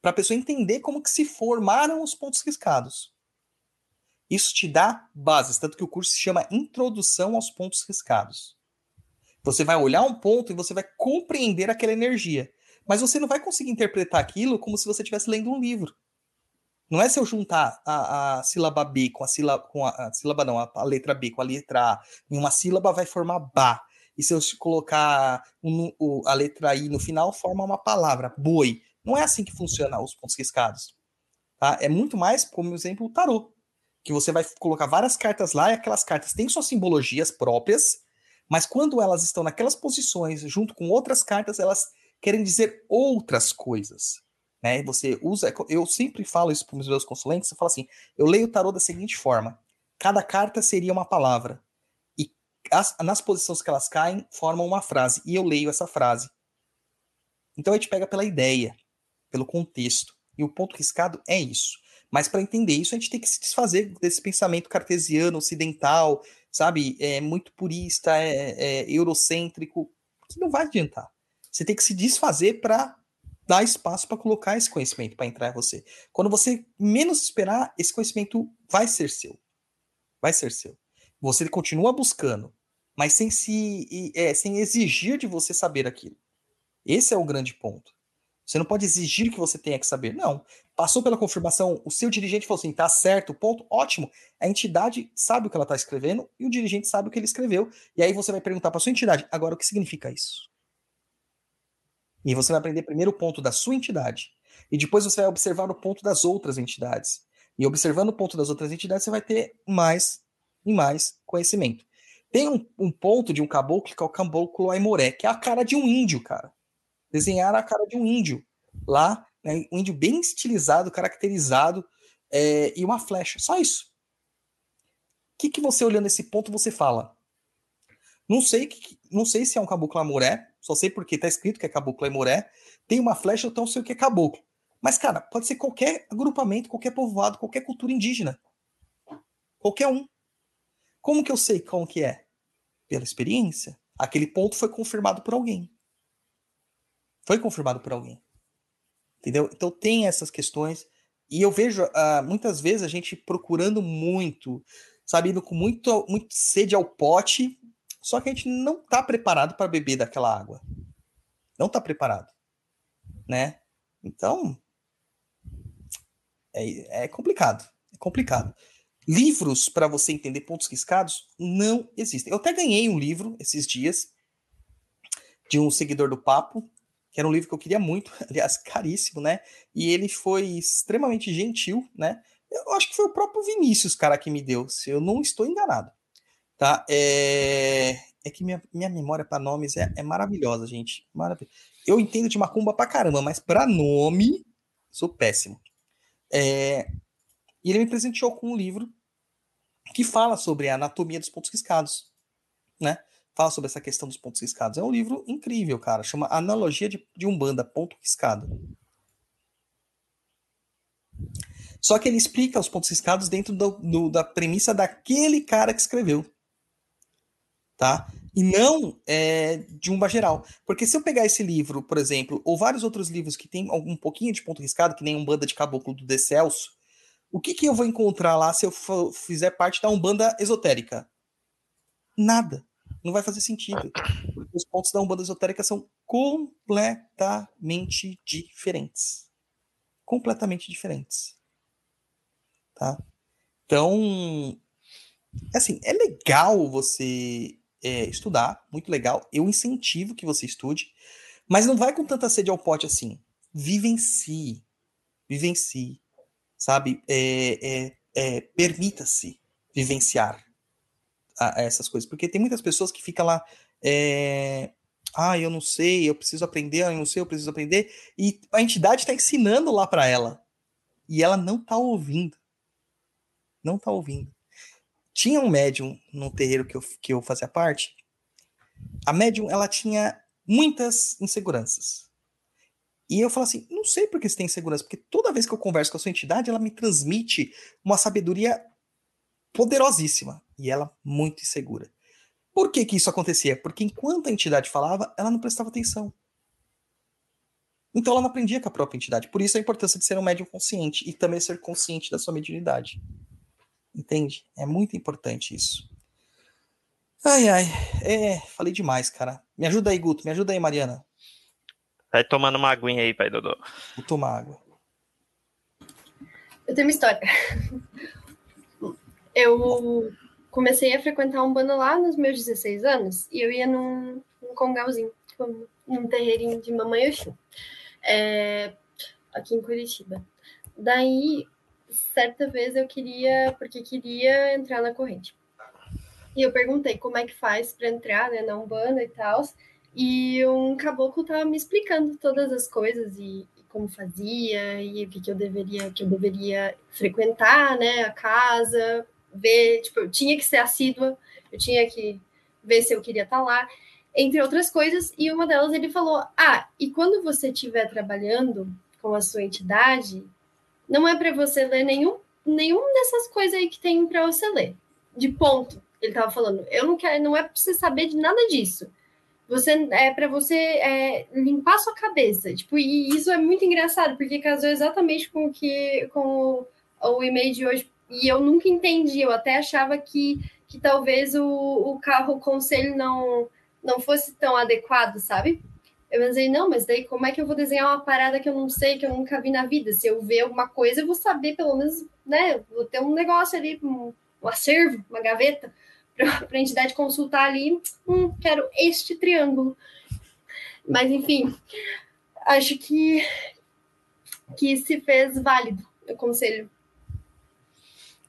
para a pessoa entender como que se formaram os pontos riscados. Isso te dá bases, tanto que o curso se chama Introdução aos Pontos Riscados. Você vai olhar um ponto e você vai compreender aquela energia. Mas você não vai conseguir interpretar aquilo como se você estivesse lendo um livro. Não é se eu juntar a, a sílaba B com a sílaba, com a, a sílaba não, a, a, letra B com a letra A, em uma sílaba vai formar ba. E se eu colocar um, o, a letra I no final, forma uma palavra, boi. Não é assim que funciona os pontos riscados. Tá? É muito mais, como exemplo, o tarô. Que você vai colocar várias cartas lá e aquelas cartas têm suas simbologias próprias, mas quando elas estão naquelas posições, junto com outras cartas, elas querem dizer outras coisas. Né? Você usa, eu sempre falo isso para os meus consulentes, eu falo assim, eu leio o tarô da seguinte forma: cada carta seria uma palavra e as, nas posições que elas caem formam uma frase e eu leio essa frase. Então a gente pega pela ideia, pelo contexto e o ponto riscado é isso. Mas para entender isso a gente tem que se desfazer desse pensamento cartesiano, ocidental, sabe, é muito purista, é, é eurocêntrico, que não vai adiantar. Você tem que se desfazer para dá espaço para colocar esse conhecimento para entrar em você. Quando você menos esperar, esse conhecimento vai ser seu. Vai ser seu. Você continua buscando, mas sem se é, sem exigir de você saber aquilo. Esse é o grande ponto. Você não pode exigir que você tenha que saber. Não. Passou pela confirmação, o seu dirigente falou assim: tá certo, ponto, ótimo. A entidade sabe o que ela está escrevendo e o dirigente sabe o que ele escreveu. E aí você vai perguntar para sua entidade: agora o que significa isso? E você vai aprender primeiro o ponto da sua entidade. E depois você vai observar o ponto das outras entidades. E observando o ponto das outras entidades, você vai ter mais e mais conhecimento. Tem um, um ponto de um caboclo que é o caboclo Aimoré, que é a cara de um índio, cara. Desenhar a cara de um índio. Lá, né, um índio bem estilizado, caracterizado, é, e uma flecha. Só isso. O que, que você olhando esse ponto você fala? Não sei, não sei se é um caboclo Amoré, só sei porque tá escrito que é caboclo é moré. Tem uma flecha, então sei o que é caboclo. Mas, cara, pode ser qualquer agrupamento, qualquer povoado, qualquer cultura indígena. Qualquer um. Como que eu sei qual que é? Pela experiência. Aquele ponto foi confirmado por alguém. Foi confirmado por alguém. Entendeu? Então tem essas questões. E eu vejo uh, muitas vezes a gente procurando muito, sabe, indo com muito, muito sede ao pote só que a gente não está preparado para beber daquela água. Não está preparado, né? Então é, é complicado, é complicado. Livros para você entender pontos riscados não existem. Eu até ganhei um livro esses dias de um seguidor do papo, que era um livro que eu queria muito, aliás, caríssimo, né? E ele foi extremamente gentil, né? Eu acho que foi o próprio Vinícius, cara, que me deu, se eu não estou enganado. Tá? É, é que minha, minha memória para nomes é, é maravilhosa, gente. Maravilhosa. Eu entendo de macumba pra caramba, mas para nome, sou péssimo. É, e ele me presenteou com um livro que fala sobre a anatomia dos pontos riscados, né? Fala sobre essa questão dos pontos riscados. É um livro incrível, cara. Chama Analogia de, de Umbanda, ponto riscado. Só que ele explica os pontos riscados dentro do, do, da premissa daquele cara que escreveu. Tá? E não é, de uma geral. Porque se eu pegar esse livro, por exemplo, ou vários outros livros que tem um pouquinho de ponto riscado, que nem um banda de caboclo do Decelso, o que, que eu vou encontrar lá se eu fizer parte da Umbanda esotérica? Nada. Não vai fazer sentido. Porque os pontos da Umbanda esotérica são completamente diferentes. Completamente diferentes. Tá? Então, assim, é legal você é, estudar, muito legal. Eu incentivo que você estude, mas não vai com tanta sede ao pote assim. Vivencie. Vivencie sabe? É, é, é, Permita-se vivenciar a, a essas coisas, porque tem muitas pessoas que ficam lá. É, ah, eu não sei, eu preciso aprender, eu não sei, eu preciso aprender, e a entidade está ensinando lá para ela, e ela não está ouvindo. Não está ouvindo. Tinha um médium no terreiro que eu, que eu fazia parte. A médium, ela tinha muitas inseguranças e eu falo assim, não sei por que você tem insegurança, porque toda vez que eu converso com a sua entidade, ela me transmite uma sabedoria poderosíssima e ela muito insegura. Por que que isso acontecia? Porque enquanto a entidade falava, ela não prestava atenção. Então ela não aprendia com a própria entidade. Por isso a importância de ser um médium consciente e também ser consciente da sua mediunidade. Entende? É muito importante isso. Ai, ai. É, falei demais, cara. Me ajuda aí, Guto. Me ajuda aí, Mariana. Vai tomando uma aguinha aí, pai Dodô. Vou tomar água. Eu tenho uma história. Eu comecei a frequentar um bando lá nos meus 16 anos e eu ia num, num congalzinho, tipo, num terreirinho de Mamãe Oxum, é, aqui em Curitiba. Daí, certa vez eu queria, porque queria entrar na corrente. E eu perguntei como é que faz para entrar né, na Umbanda e tal. E um caboclo tava me explicando todas as coisas e, e como fazia e o que, que eu deveria que eu deveria frequentar, né, a casa, ver, tipo, eu tinha que ser assídua, eu tinha que ver se eu queria estar tá lá, entre outras coisas, e uma delas ele falou: "Ah, e quando você estiver trabalhando com a sua entidade, não é para você ler nenhum nenhum dessas coisas aí que tem para você ler. De ponto. Ele tava falando, eu não quero, não é para você saber de nada disso você é para você é, limpar sua cabeça. Tipo, e isso é muito engraçado, porque casou exatamente com o que com o, o e-mail de hoje. E eu nunca entendi, eu até achava que, que talvez o, o carro, o conselho não, não fosse tão adequado, sabe? Eu pensei, não, mas daí como é que eu vou desenhar uma parada que eu não sei, que eu nunca vi na vida? Se eu ver alguma coisa, eu vou saber, pelo menos, né? Vou ter um negócio ali, um, um acervo, uma gaveta para a entidade consultar ali, hum, quero este triângulo. Mas, enfim, acho que, que se fez válido o conselho.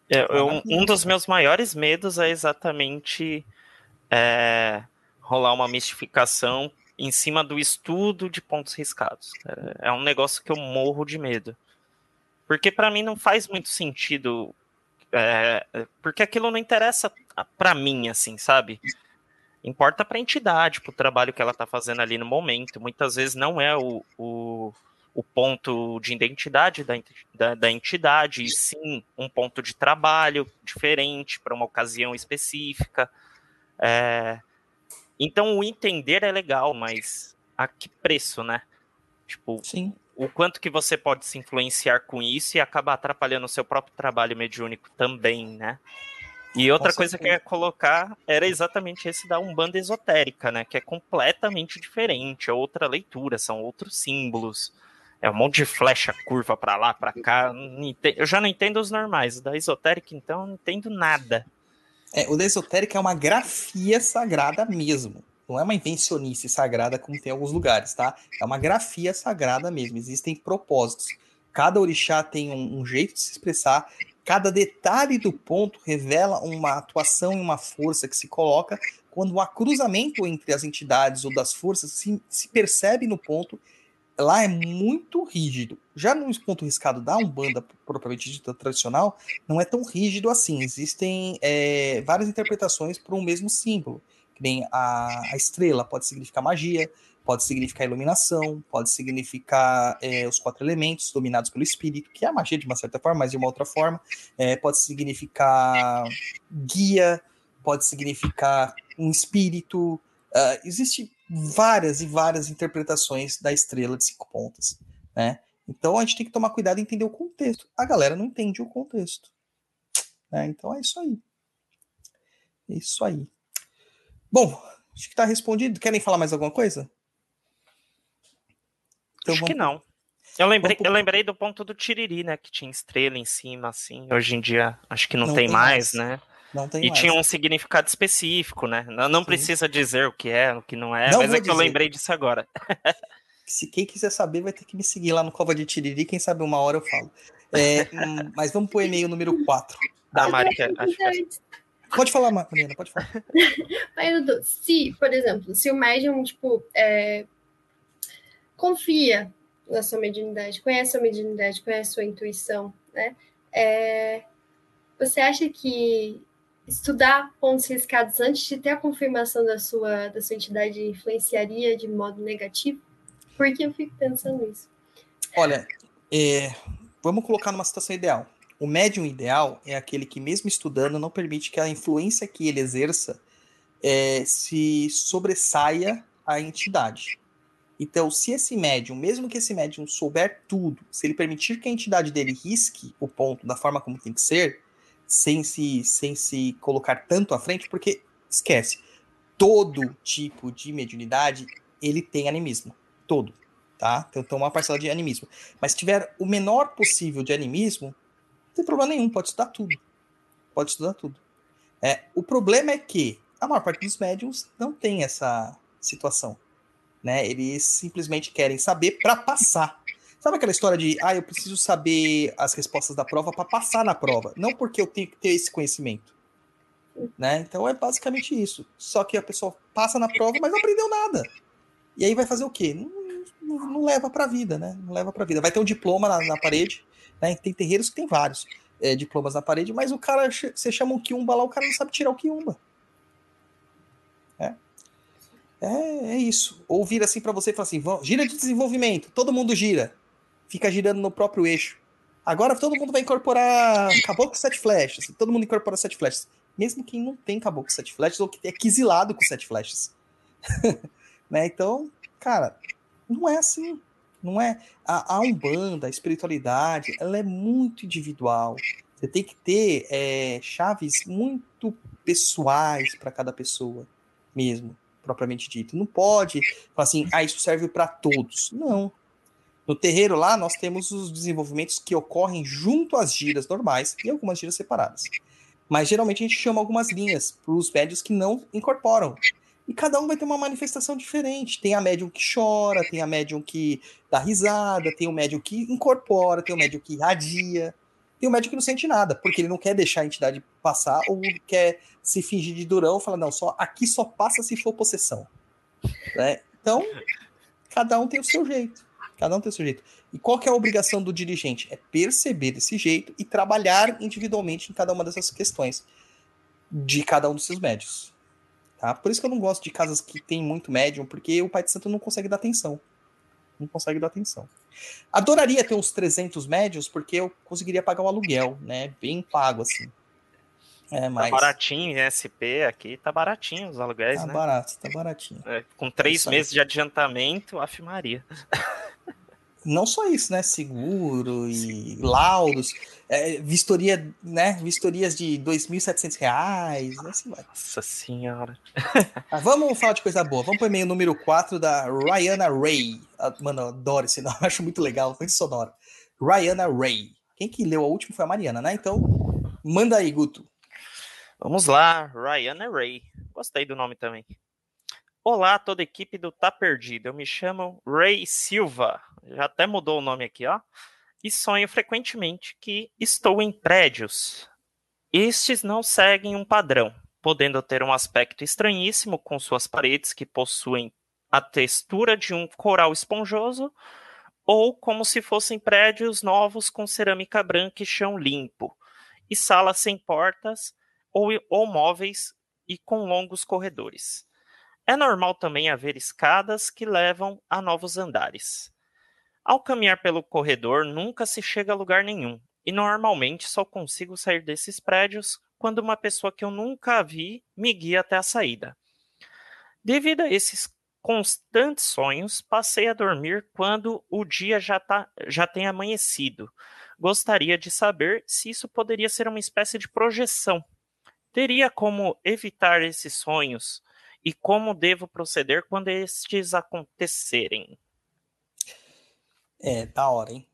É, eu, um dos meus maiores medos é exatamente é, rolar uma mistificação em cima do estudo de pontos riscados. É, é um negócio que eu morro de medo. Porque para mim não faz muito sentido é, porque aquilo não interessa para mim, assim, sabe? Importa para a entidade, para o trabalho que ela está fazendo ali no momento. Muitas vezes não é o, o, o ponto de identidade da, da, da, entidade, e sim um ponto de trabalho diferente para uma ocasião específica. É, então, o entender é legal, mas a que preço, né? Tipo, sim o quanto que você pode se influenciar com isso e acabar atrapalhando o seu próprio trabalho mediúnico também, né? E outra coisa que eu ia colocar era exatamente esse da Umbanda esotérica, né? Que é completamente diferente, é outra leitura, são outros símbolos. É um monte de flecha curva para lá, para cá. Eu já não entendo os normais. Da esotérica, então, eu não entendo nada. É, o da esotérica é uma grafia sagrada mesmo. Não é uma invencionice sagrada como tem em alguns lugares, tá? É uma grafia sagrada mesmo. Existem propósitos. Cada orixá tem um, um jeito de se expressar, cada detalhe do ponto revela uma atuação e uma força que se coloca quando o cruzamento entre as entidades ou das forças se, se percebe no ponto lá é muito rígido. Já no ponto riscado da Umbanda, propriamente dita tradicional, não é tão rígido assim. Existem é, várias interpretações para um mesmo símbolo. Que a, a, estrela pode significar magia, pode significar iluminação, pode significar é, os quatro elementos dominados pelo espírito, que é a magia de uma certa forma, mas de uma outra forma. É, pode significar guia, pode significar um espírito. Uh, existe várias e várias interpretações da estrela de cinco pontas, né? Então a gente tem que tomar cuidado e entender o contexto. A galera não entende o contexto. Né? Então é isso aí. É isso aí. Bom, acho que está respondido. Querem falar mais alguma coisa? Então, acho vamos... que não. Eu lembrei, eu lembrei do ponto do Tiriri, né? Que tinha estrela em cima, assim. Hoje em dia, acho que não, não tem, tem mais, mais, né? Não tem e mais. tinha um significado específico, né? Não, não precisa dizer o que é, o que não é, não mas é que dizer. eu lembrei disso agora. Se quem quiser saber, vai ter que me seguir lá no Cova de Tiriri, quem sabe uma hora eu falo. É, hum, mas vamos pro e-mail número 4. Da ah, Marica, acho que é. Pode falar, Mariana, pode falar. se, por exemplo, se o médium, tipo, é, confia na sua mediunidade, conhece a mediunidade, conhece a sua intuição, né? É, você acha que estudar pontos riscados antes de ter a confirmação da sua, da sua entidade influenciaria de modo negativo? Por que eu fico pensando nisso? Olha, é, vamos colocar numa situação ideal. O médium ideal é aquele que, mesmo estudando, não permite que a influência que ele exerça é, se sobressaia à entidade. Então, se esse médium, mesmo que esse médium souber tudo, se ele permitir que a entidade dele risque o ponto da forma como tem que ser, sem se, sem se colocar tanto à frente, porque esquece, todo tipo de mediunidade ele tem animismo, todo, tá? Então uma parcela de animismo. Mas se tiver o menor possível de animismo, não tem problema nenhum, pode estudar tudo. Pode estudar tudo. É, o problema é que a maior parte dos médiums não tem essa situação. Né? Eles simplesmente querem saber para passar. Sabe aquela história de, ah, eu preciso saber as respostas da prova para passar na prova, não porque eu tenho que ter esse conhecimento. Né? Então é basicamente isso. Só que a pessoa passa na prova, mas não aprendeu nada. E aí vai fazer o quê? Não, não, não leva para a vida, né? Não leva para a vida. Vai ter um diploma na, na parede, né? Tem terreiros que tem vários é, diplomas na parede, mas o cara, você chama o quiumba lá, o cara não sabe tirar o quiumba. É. É, é isso. Ou vira assim para você e fala assim: gira de desenvolvimento, todo mundo gira fica girando no próprio eixo. Agora todo mundo vai incorporar caboclo sete flechas. Todo mundo incorpora sete flechas. Mesmo quem não tem caboclo sete flechas ou que é quisilado com sete flechas. né? Então, cara, não é assim. Não é. A, a Umbanda, a espiritualidade, ela é muito individual. Você tem que ter é, chaves muito pessoais para cada pessoa, mesmo, propriamente dito. Não pode falar assim, ah, isso serve para todos. Não. No terreiro lá, nós temos os desenvolvimentos que ocorrem junto às giras normais e algumas giras separadas. Mas geralmente a gente chama algumas linhas para os médios que não incorporam. E cada um vai ter uma manifestação diferente. Tem a médium que chora, tem a médium que dá risada, tem o médium que incorpora, tem o médium que irradia, tem o médium que não sente nada, porque ele não quer deixar a entidade passar ou quer se fingir de durão, fala não, só aqui só passa se for possessão. Né? Então, cada um tem o seu jeito. Cada um tem o seu jeito. E qual que é a obrigação do dirigente? É perceber desse jeito e trabalhar individualmente em cada uma dessas questões de cada um dos seus médios. Tá? Por isso que eu não gosto de casas que tem muito médium, porque o pai de santo não consegue dar atenção. Não consegue dar atenção. Adoraria ter uns 300 médios, porque eu conseguiria pagar o aluguel, né? Bem pago, assim. É, tá mas... Tá baratinho em SP aqui, tá baratinho os aluguéis, tá né? Tá barato, tá baratinho. É, com três é meses de adiantamento, afimaria. Não só isso, né? Seguro e laudos, é, vistoria, né? Vistorias de R$ 2.700, assim vai. Nossa senhora. Ah, vamos falar de coisa boa. Vamos para o e-mail número 4 da Ryana Ray. Ah, mano, eu adoro esse nome, acho muito legal, muito sonoro. Ryana Ray. Quem que leu a última foi a Mariana, né? Então, manda aí, Guto. Vamos lá, Ryan Ray. Gostei do nome também. Olá, toda a equipe do Tá Perdido. Eu me chamo Ray Silva. Já até mudou o nome aqui, ó. e sonho frequentemente que estou em prédios. Estes não seguem um padrão, podendo ter um aspecto estranhíssimo com suas paredes que possuem a textura de um coral esponjoso, ou como se fossem prédios novos com cerâmica branca e chão limpo, e salas sem portas ou, ou móveis e com longos corredores. É normal também haver escadas que levam a novos andares. Ao caminhar pelo corredor, nunca se chega a lugar nenhum, e normalmente só consigo sair desses prédios quando uma pessoa que eu nunca vi me guia até a saída. Devido a esses constantes sonhos, passei a dormir quando o dia já, tá, já tem amanhecido. Gostaria de saber se isso poderia ser uma espécie de projeção. Teria como evitar esses sonhos e como devo proceder quando estes acontecerem? É, da hora, hein?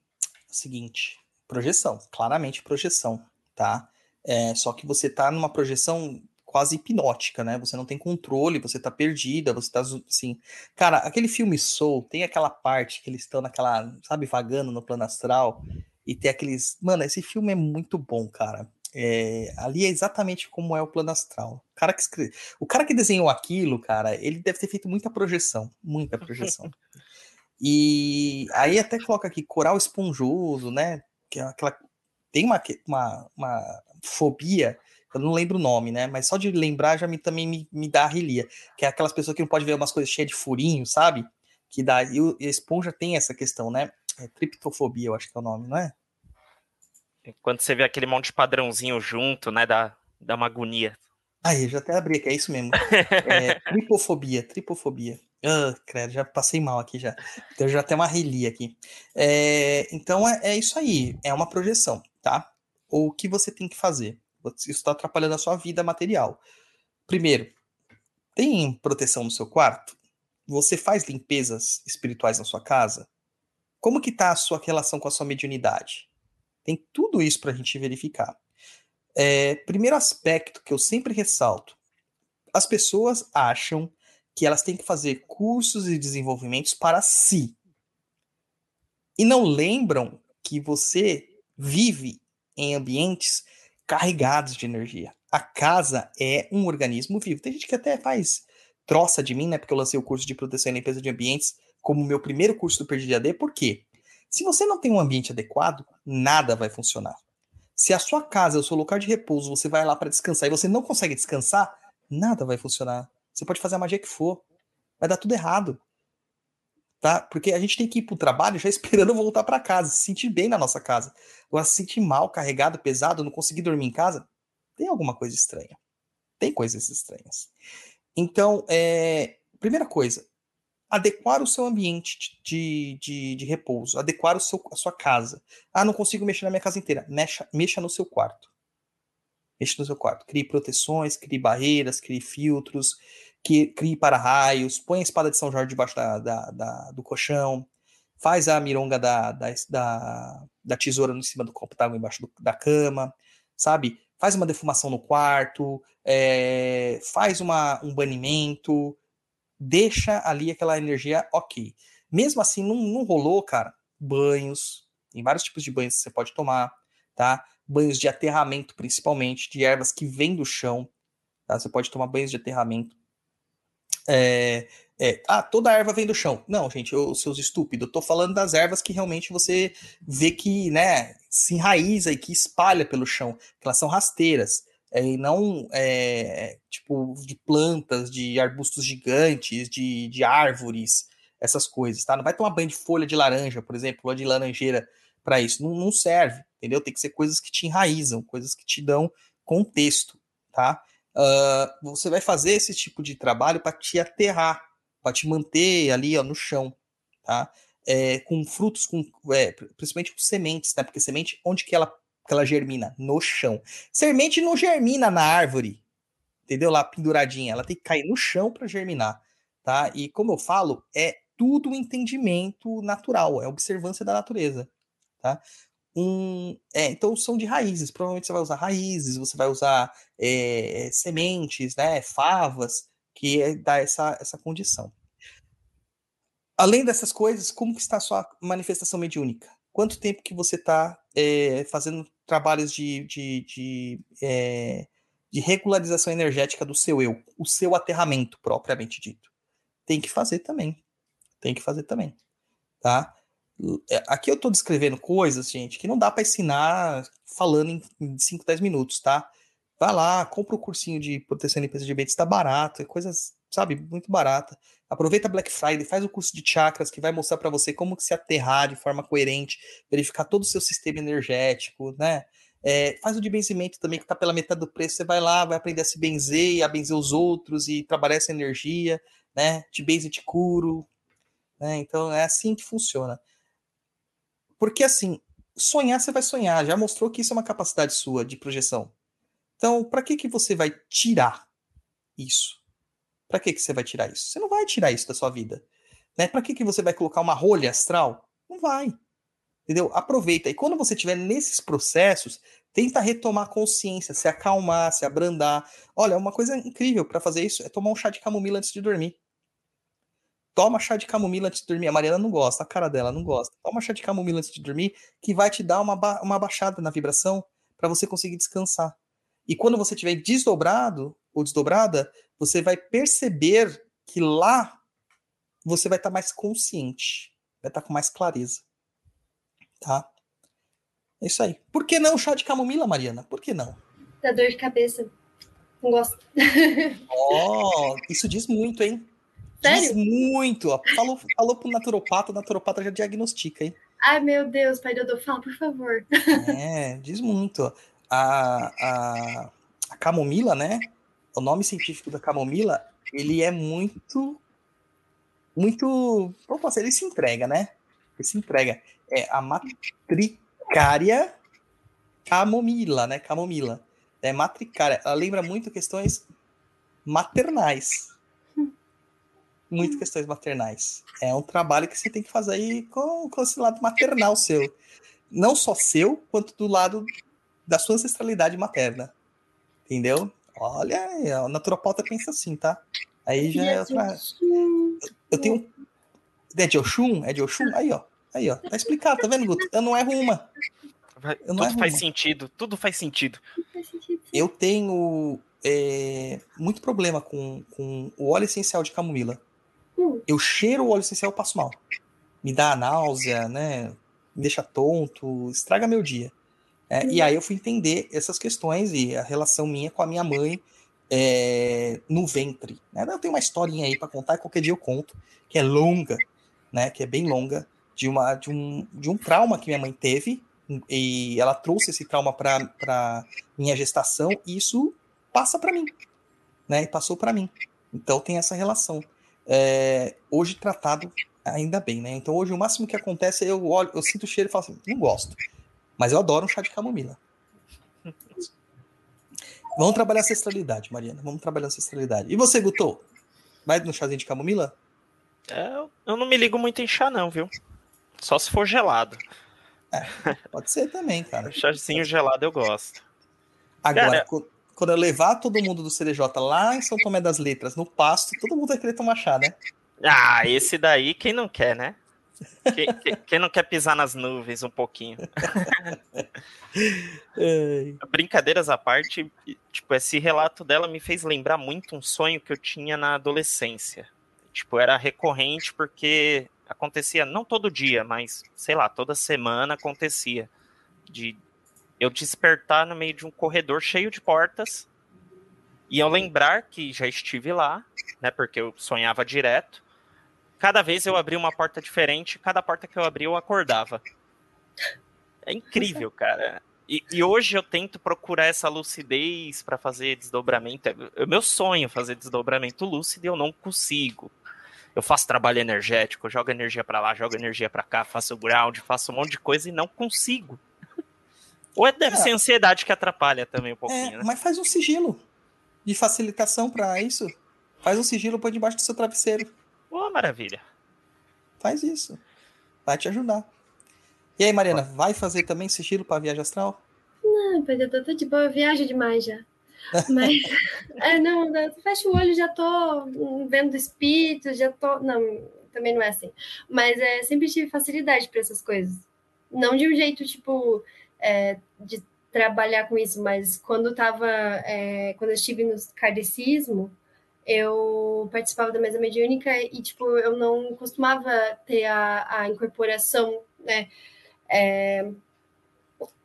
Seguinte, projeção, claramente projeção, tá? É, só que você tá numa projeção quase hipnótica, né? Você não tem controle, você tá perdida, você tá assim. Cara, aquele filme Soul tem aquela parte que eles estão naquela, sabe, vagando no plano astral e tem aqueles. Mano, esse filme é muito bom, cara. É, ali é exatamente como é o plano astral. O cara, que escreve, o cara que desenhou aquilo, cara, ele deve ter feito muita projeção. Muita projeção. e aí até coloca aqui coral esponjoso, né? Que é aquela. Tem uma, uma, uma fobia, eu não lembro o nome, né? Mas só de lembrar já me, também me, me dá arrelia. Que é aquelas pessoas que não pode ver umas coisas cheias de furinho, sabe? Que dá. E, o, e a esponja tem essa questão, né? É triptofobia, eu acho que é o nome, não é? Quando você vê aquele monte de padrãozinho junto, né? Dá, dá uma agonia. Ah, eu já até abri aqui, é isso mesmo. É, tripofobia, tripofobia. Ah, credo, já passei mal aqui já. Então já tem uma relia aqui. É, então é, é, isso aí, é uma projeção, tá? O que você tem que fazer? Isso está atrapalhando a sua vida material. Primeiro, tem proteção no seu quarto? Você faz limpezas espirituais na sua casa? Como que está a sua relação com a sua mediunidade? Tem tudo isso para a gente verificar. É, primeiro aspecto que eu sempre ressalto: as pessoas acham que elas têm que fazer cursos e desenvolvimentos para si. E não lembram que você vive em ambientes carregados de energia. A casa é um organismo vivo. Tem gente que até faz troça de mim, né? Porque eu lancei o curso de proteção e limpeza de ambientes como meu primeiro curso do Perdi AD. Por quê? Se você não tem um ambiente adequado, nada vai funcionar. Se a sua casa é o seu lugar de repouso, você vai lá para descansar e você não consegue descansar, nada vai funcionar. Você pode fazer a magia que for, vai dar tudo errado. Tá? Porque a gente tem que ir pro trabalho já esperando voltar para casa, se sentir bem na nossa casa. Agora, se sentir mal, carregado, pesado, não conseguir dormir em casa, tem alguma coisa estranha. Tem coisas estranhas. Então, é... primeira coisa, adequar o seu ambiente de, de, de repouso, adequar o seu, a sua casa. Ah, não consigo mexer na minha casa inteira. Mexa, mexa no seu quarto. Mexa no seu quarto. Crie proteções, crie barreiras, crie filtros, que, crie para-raios, põe a espada de São Jorge debaixo da, da, da, do colchão, faz a mironga da, da, da, tesoura em cima do copo d'água embaixo do, da cama, sabe? Faz uma defumação no quarto, é, faz uma, um banimento, deixa ali aquela energia ok. Mesmo assim, não, não rolou, cara, banhos, tem vários tipos de banhos que você pode tomar, tá? Banhos de aterramento, principalmente, de ervas que vêm do chão, tá? Você pode tomar banhos de aterramento. É, é, ah, toda erva vem do chão. Não, gente, eu, seus estúpidos, eu tô falando das ervas que realmente você vê que, né, se enraiza e que espalha pelo chão, que elas são rasteiras é, e não é, tipo de plantas, de arbustos gigantes, de, de árvores, essas coisas, tá? Não vai tomar banho de folha de laranja, por exemplo, ou de laranjeira para isso, não, não serve, entendeu? Tem que ser coisas que te enraizam, coisas que te dão contexto, tá? Uh, você vai fazer esse tipo de trabalho para te aterrar, para te manter ali ó, no chão, tá? É, com frutos, com, é, principalmente com sementes, né? Porque semente, onde que ela que ela germina no chão. Semente não germina na árvore, entendeu? Lá penduradinha, ela tem que cair no chão para germinar, tá? E como eu falo, é tudo entendimento natural, é observância da natureza, tá? Um, é, então são de raízes, provavelmente você vai usar raízes, você vai usar é, sementes, né, favas, que é, dá essa, essa condição. Além dessas coisas, como que está a sua manifestação mediúnica? quanto tempo que você está é, fazendo trabalhos de, de, de, é, de regularização energética do seu eu, o seu aterramento propriamente dito. Tem que fazer também. Tem que fazer também. Tá? É, aqui eu estou descrevendo coisas, gente, que não dá para ensinar falando em 5, 10 minutos, tá? Vai lá, compra o cursinho de proteção e limpeza de ambiente, está barato, é coisas, sabe, muito barata. Aproveita Black Friday, faz o curso de chakras que vai mostrar para você como se aterrar de forma coerente, verificar todo o seu sistema energético, né? É, faz o de benzimento também, que está pela metade do preço. Você vai lá, vai aprender a se benzer, a benzer os outros e trabalhar essa energia, né? Te benze, te curo. Né? Então é assim que funciona. Porque assim, sonhar você vai sonhar, já mostrou que isso é uma capacidade sua de projeção. Então, para que que você vai tirar isso? Para que que você vai tirar isso? Você não vai tirar isso da sua vida, né? Para que que você vai colocar uma rolha astral? Não vai. Entendeu? Aproveita. E quando você estiver nesses processos, tenta retomar consciência, se acalmar, se abrandar. Olha, uma coisa incrível para fazer isso é tomar um chá de camomila antes de dormir. Toma chá de camomila antes de dormir. A Mariana não gosta, a cara dela não gosta. Toma chá de camomila antes de dormir, que vai te dar uma, ba uma baixada na vibração para você conseguir descansar. E quando você estiver desdobrado ou desdobrada, você vai perceber que lá você vai estar tá mais consciente, vai estar tá com mais clareza. Tá? É isso aí. Por que não chá de camomila, Mariana? Por que não? Dá dor de cabeça. Não gosto. oh, isso diz muito, hein? Sério? Diz muito. Falou, falou pro naturopata, o naturopata já diagnostica, hein? Ai, meu Deus, pai Dodô, fala, por favor. É, diz muito. A, a, a camomila, né? O nome científico da camomila, ele é muito. Muito. Posso Ele se entrega, né? Ele se entrega. É a matricária camomila, né? Camomila. É matricária. Ela lembra muito questões maternais muito questões maternais. É um trabalho que você tem que fazer aí com, com esse lado maternal seu. Não só seu, quanto do lado da sua ancestralidade materna. Entendeu? Olha, a naturopauta pensa assim, tá? Aí já é outra. Eu tenho. É de Oxum? É de Oxum? Aí, ó. Aí, ó. Tá explicado, tá vendo, Guto? Eu não erro uma. Eu tudo faz uma. sentido, tudo faz sentido. Eu tenho é, muito problema com, com o óleo essencial de camomila. Hum. Eu cheiro o óleo essencial e passo mal. Me dá náusea, né? Me deixa tonto, estraga meu dia. É. E aí eu fui entender essas questões e a relação minha com a minha mãe é, no ventre. Né? Eu tenho uma historinha aí para contar, qualquer dia eu conto, que é longa, né? Que é bem longa, de, uma, de, um, de um trauma que minha mãe teve, e ela trouxe esse trauma para minha gestação, e isso passa para mim, né? E passou para mim. Então tem essa relação é, hoje tratado ainda bem, né? Então hoje o máximo que acontece é eu olho, eu sinto o cheiro e falo assim, não gosto. Mas eu adoro um chá de camomila. Vamos trabalhar ancestralidade, Mariana. Vamos trabalhar ancestralidade. E você, Guto? Vai no chazinho de camomila? É, eu não me ligo muito em chá, não, viu? Só se for gelado. É, pode ser também, cara. Chazinho gelado eu gosto. Agora, cara, quando eu levar todo mundo do CDJ lá em São Tomé das Letras, no pasto, todo mundo vai querer tomar chá, né? Ah, esse daí quem não quer, né? Quem, quem não quer pisar nas nuvens um pouquinho? Brincadeiras à parte, tipo, esse relato dela me fez lembrar muito um sonho que eu tinha na adolescência. Tipo, era recorrente porque acontecia, não todo dia, mas, sei lá, toda semana acontecia. De eu despertar no meio de um corredor cheio de portas e eu lembrar que já estive lá, né? Porque eu sonhava direto. Cada vez eu abria uma porta diferente, cada porta que eu abria eu acordava. É incrível, cara. E, e hoje eu tento procurar essa lucidez para fazer desdobramento. É, é meu sonho fazer desdobramento lúcido e eu não consigo. Eu faço trabalho energético, jogo energia para lá, jogo energia para cá, faço ground, faço um monte de coisa e não consigo. Ou é, deve é. ser ansiedade que atrapalha também um pouquinho, é, né? Mas faz um sigilo de facilitação para isso. Faz um sigilo por debaixo do seu travesseiro. Boa, maravilha. Faz isso. Vai te ajudar. E aí, Mariana, vai fazer também sigilo para viagem astral? Não, eu tô, de boa, eu viajo demais já. Mas, é, não, eu fecho o olho, já tô vendo espíritos, já tô. Não, também não é assim. Mas é, sempre tive facilidade para essas coisas. Não de um jeito, tipo, é, de trabalhar com isso, mas quando eu tava, é, quando eu estive no kardecismo, eu participava da mesa mediúnica e, tipo, eu não costumava ter a, a incorporação, né, é,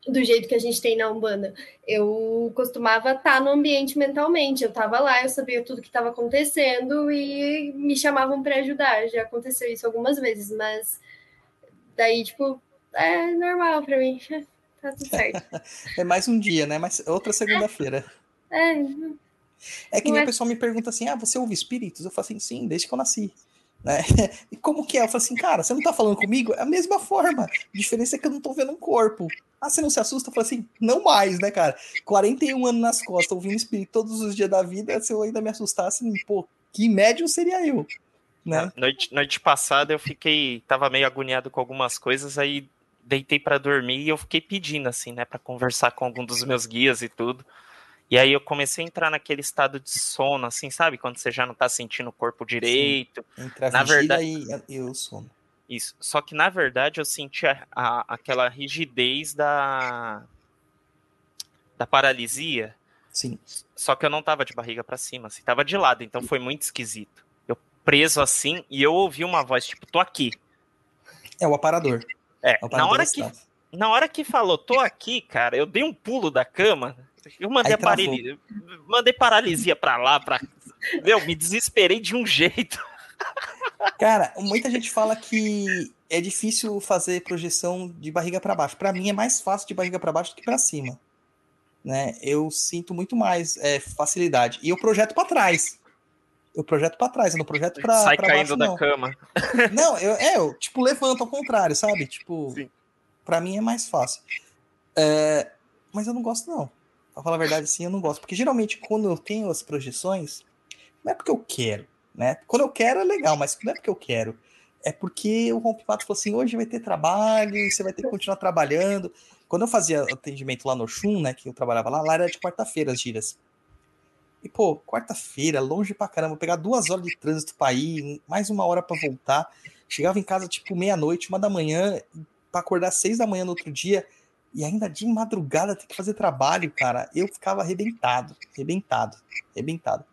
do jeito que a gente tem na Umbanda. Eu costumava estar no ambiente mentalmente, eu estava lá, eu sabia tudo que estava acontecendo e me chamavam para ajudar. Já aconteceu isso algumas vezes, mas daí, tipo, é normal para mim, tá tudo certo. é mais um dia, né? Mas outra segunda-feira. É. É que nem o é- pessoal me pergunta assim: ah, você ouve espíritos? Eu falo assim, sim, desde que eu nasci. Né? E como que é? Eu falo assim, cara, você não tá falando comigo? É a mesma forma. A diferença é que eu não tô vendo um corpo. Ah, você não se assusta? Eu falo assim, não mais, né, cara? 41 anos nas costas, ouvindo espírito todos os dias da vida, se eu ainda me assustasse, pô, que médium seria eu? Né? Noite, noite passada eu fiquei, tava meio agoniado com algumas coisas, aí deitei pra dormir e eu fiquei pedindo assim, né, Pra conversar com algum dos meus guias e tudo. E aí eu comecei a entrar naquele estado de sono, assim, sabe? Quando você já não tá sentindo o corpo direito. Entre a Na verdade- e, e o sono. Isso. Só que na verdade eu senti a- a- aquela rigidez da da paralisia. Sim. Só que eu não tava de barriga pra cima, assim, tava de lado, então foi muito esquisito. Eu preso assim e eu ouvi uma voz tipo, tô aqui. É o aparador. É, É na hora que na hora que falou, tô aqui, cara, eu dei um pulo da cama. Eu mandei, Aí a parali- mandei paralisia pra lá, pra. Meu, me desesperei de um jeito. Cara, muita gente fala que é difícil fazer projeção de barriga para baixo. Para mim é mais fácil de barriga para baixo do que para cima. Né? Eu sinto muito mais é, facilidade. E eu projeto para trás. Eu projeto para trás, eu não projeto para Sai baixo caindo da não. cama. Não, eu, é, eu tipo levanto ao contrário, sabe? Tipo, para mim é mais fácil. É, mas eu não gosto não. Pra falar a verdade, sim, eu não gosto. Porque geralmente quando eu tenho as projeções, não é porque eu quero, né? Quando eu quero é legal, mas não é porque eu quero. É porque o rompipato falou assim: hoje vai ter trabalho, você vai ter que continuar trabalhando. Quando eu fazia atendimento lá no Chum, né, que eu trabalhava lá, lá era de quarta-feira as giras. E, pô, quarta-feira, longe pra caramba, pegar duas horas de trânsito pra ir, mais uma hora pra voltar. Chegava em casa, tipo, meia-noite, uma da manhã, pra acordar seis da manhã no outro dia, e ainda de madrugada ter que fazer trabalho, cara. Eu ficava arrebentado, arrebentado, arrebentado.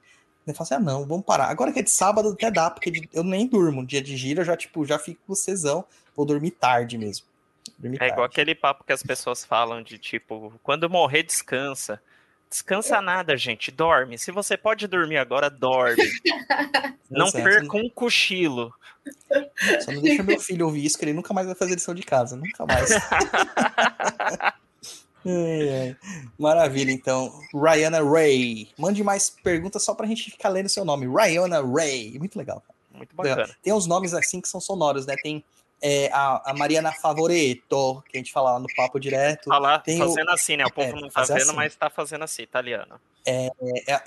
Eu falei assim, ah, não, vamos parar. Agora que é de sábado até dá, porque eu nem durmo. Dia de gira, eu já, tipo, já fico com cesão. Vou dormir tarde mesmo. Dormir É igual tarde. aquele papo que as pessoas falam de tipo, quando morrer, descansa. Descansa nada, gente, dorme. Se você pode dormir agora, dorme. Não Exato. perca um cochilo. Só não deixa meu filho ouvir isso, que ele nunca mais vai fazer lição de casa. Nunca mais. Ai, ai. Maravilha, então. Ryana Ray. Mande mais perguntas só pra gente ficar lendo seu nome. Ryana Ray. Muito legal. cara. Muito bacana. Tem uns nomes assim que são sonoros, né? Tem é, a, a Mariana Favoreto, que a gente fala lá no papo direto. Falar, Tem o- fazendo assim, né? O povo é, não tá vendo, assim. mas tá fazendo assim, italiano. É,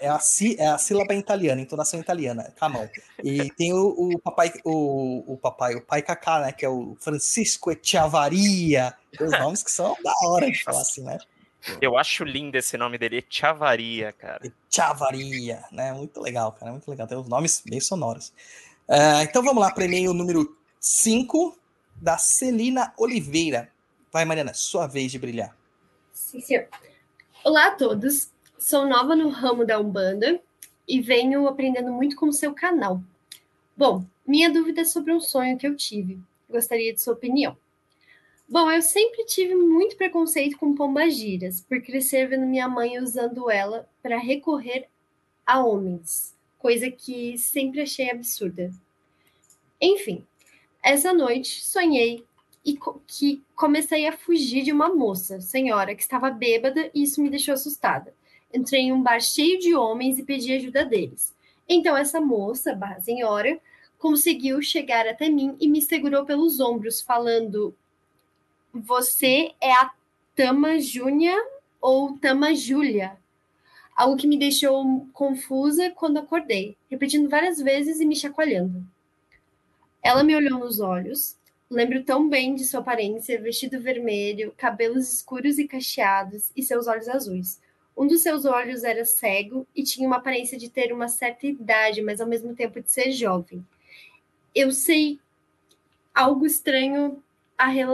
é a, sí- é a sílaba italiana, entonação italiana, a mão. E tem o, o papai, o, o papai, o pai Cacá, né? Que é o Francisco Echeavaria. Tem os nomes que são da hora de falar assim, né? Eu acho lindo esse nome dele, Chavaria, cara. Echeavaria, né? Muito legal, cara, muito legal. Tem os nomes bem sonoros. Ah, então vamos lá para o e-mail número 5 da Celina Oliveira. Vai, Mariana, sua vez de brilhar. Sim, senhor. Olá a todos. Sou nova no ramo da Umbanda e venho aprendendo muito com o seu canal. Bom, minha dúvida é sobre um sonho que eu tive. Gostaria de sua opinião. Bom, eu sempre tive muito preconceito com pombagiras, por crescer vendo minha mãe usando ela para recorrer a homens, coisa que sempre achei absurda. Enfim, essa noite sonhei e co- que comecei a fugir de uma moça, senhora, que estava bêbada e isso me deixou assustada. Entrei em um bar cheio de homens e pedi ajuda deles. Então essa moça, barra senhora, conseguiu chegar até mim e me segurou pelos ombros, falando: Você é a Tama Júnia ou Tama Júlia? Algo que me deixou confusa quando acordei, repetindo várias vezes e me chacoalhando. Ela me olhou nos olhos, Lembro tão bem de sua aparência, vestido vermelho, cabelos escuros e cacheados e seus olhos azuis. Um dos seus olhos era cego e tinha uma aparência de ter uma certa idade, mas ao mesmo tempo de ser jovem. Eu sei algo estranho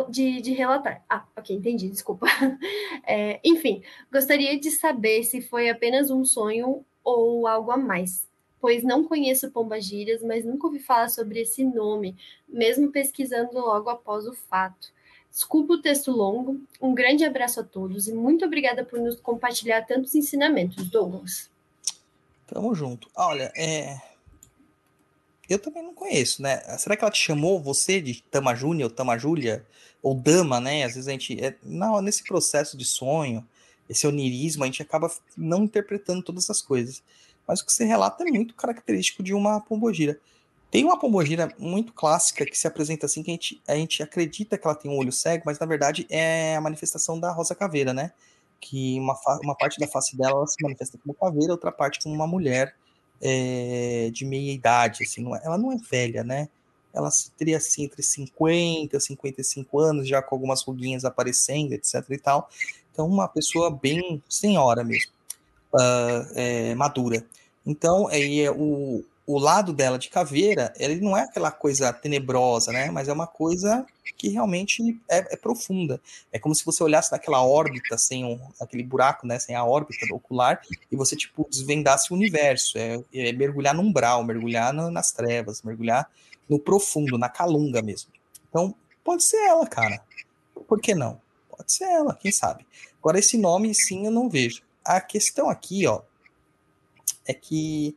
de, de relatar. Ah, ok, entendi, desculpa. É, enfim, gostaria de saber se foi apenas um sonho ou algo a mais, pois não conheço Pombagírias, mas nunca ouvi falar sobre esse nome, mesmo pesquisando logo após o fato. Desculpa o texto longo, um grande abraço a todos e muito obrigada por nos compartilhar tantos ensinamentos, Douglas. Tamo junto. Olha, é, eu também não conheço, né? Será que ela te chamou você de Tama Júnior, Tama Júlia, ou Dama, né? Às vezes a gente, é, não, nesse processo de sonho, esse onirismo, a gente acaba não interpretando todas as coisas. Mas o que você relata é muito característico de uma pombogira. Tem uma pombogira muito clássica que se apresenta assim, que a gente, a gente acredita que ela tem um olho cego, mas na verdade é a manifestação da rosa caveira, né? Que uma, uma parte da face dela se manifesta como caveira, outra parte como uma mulher é, de meia idade, assim, não é, ela não é velha, né? Ela teria assim entre 50 e 55 anos, já com algumas ruguinhas aparecendo, etc e tal. Então, uma pessoa bem senhora mesmo, uh, é, madura. Então, aí é, o, o lado dela de caveira, ele não é aquela coisa tenebrosa, né? Mas é uma coisa que realmente é, é profunda. É como se você olhasse naquela órbita sem um, aquele buraco, né? Sem a órbita ocular e você tipo desvendasse o universo. É, é mergulhar num umbral, mergulhar no, nas trevas, mergulhar no profundo, na calunga mesmo. Então pode ser ela, cara. Por que não? Pode ser ela, quem sabe? Agora esse nome sim eu não vejo. A questão aqui, ó, é que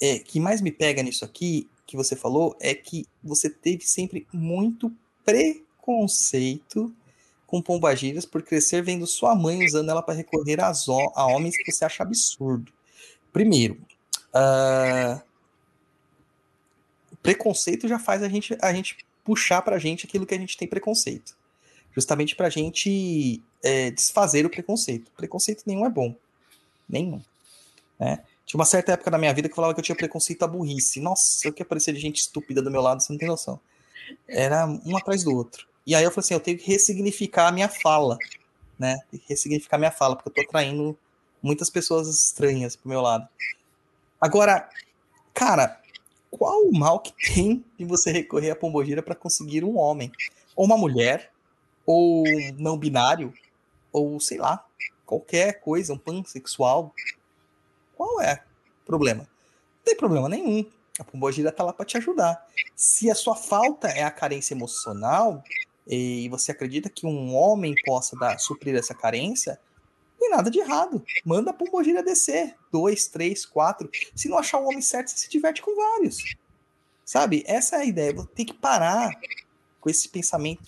é, que mais me pega nisso aqui, que você falou, é que você teve sempre muito preconceito com pombagiras por crescer vendo sua mãe usando ela para recorrer a, a, homens que você acha absurdo. Primeiro, uh, preconceito já faz a gente, a gente puxar para a gente aquilo que a gente tem preconceito. Justamente para a gente é, desfazer o preconceito. Preconceito nenhum é bom. Nenhum. Né? Tinha uma certa época da minha vida que falava que eu tinha preconceito à burrice. Nossa, eu que aparecer de gente estúpida do meu lado, você não tem noção. Era um atrás do outro. E aí eu falei assim, eu tenho que ressignificar a minha fala, né? Tem que ressignificar a minha fala, porque eu tô atraindo muitas pessoas estranhas pro meu lado. Agora, cara, qual o mal que tem de você recorrer à pombogira para conseguir um homem? Ou uma mulher, ou não binário, ou sei lá, qualquer coisa, um pansexual, qual é o problema? Não tem problema nenhum. A pombogira está lá para te ajudar. Se a sua falta é a carência emocional e você acredita que um homem possa dar, suprir essa carência, não tem nada de errado. Manda a pombogira descer. Dois, três, quatro. Se não achar o homem certo, você se diverte com vários. Sabe? Essa é a ideia. Tem que parar com esse pensamento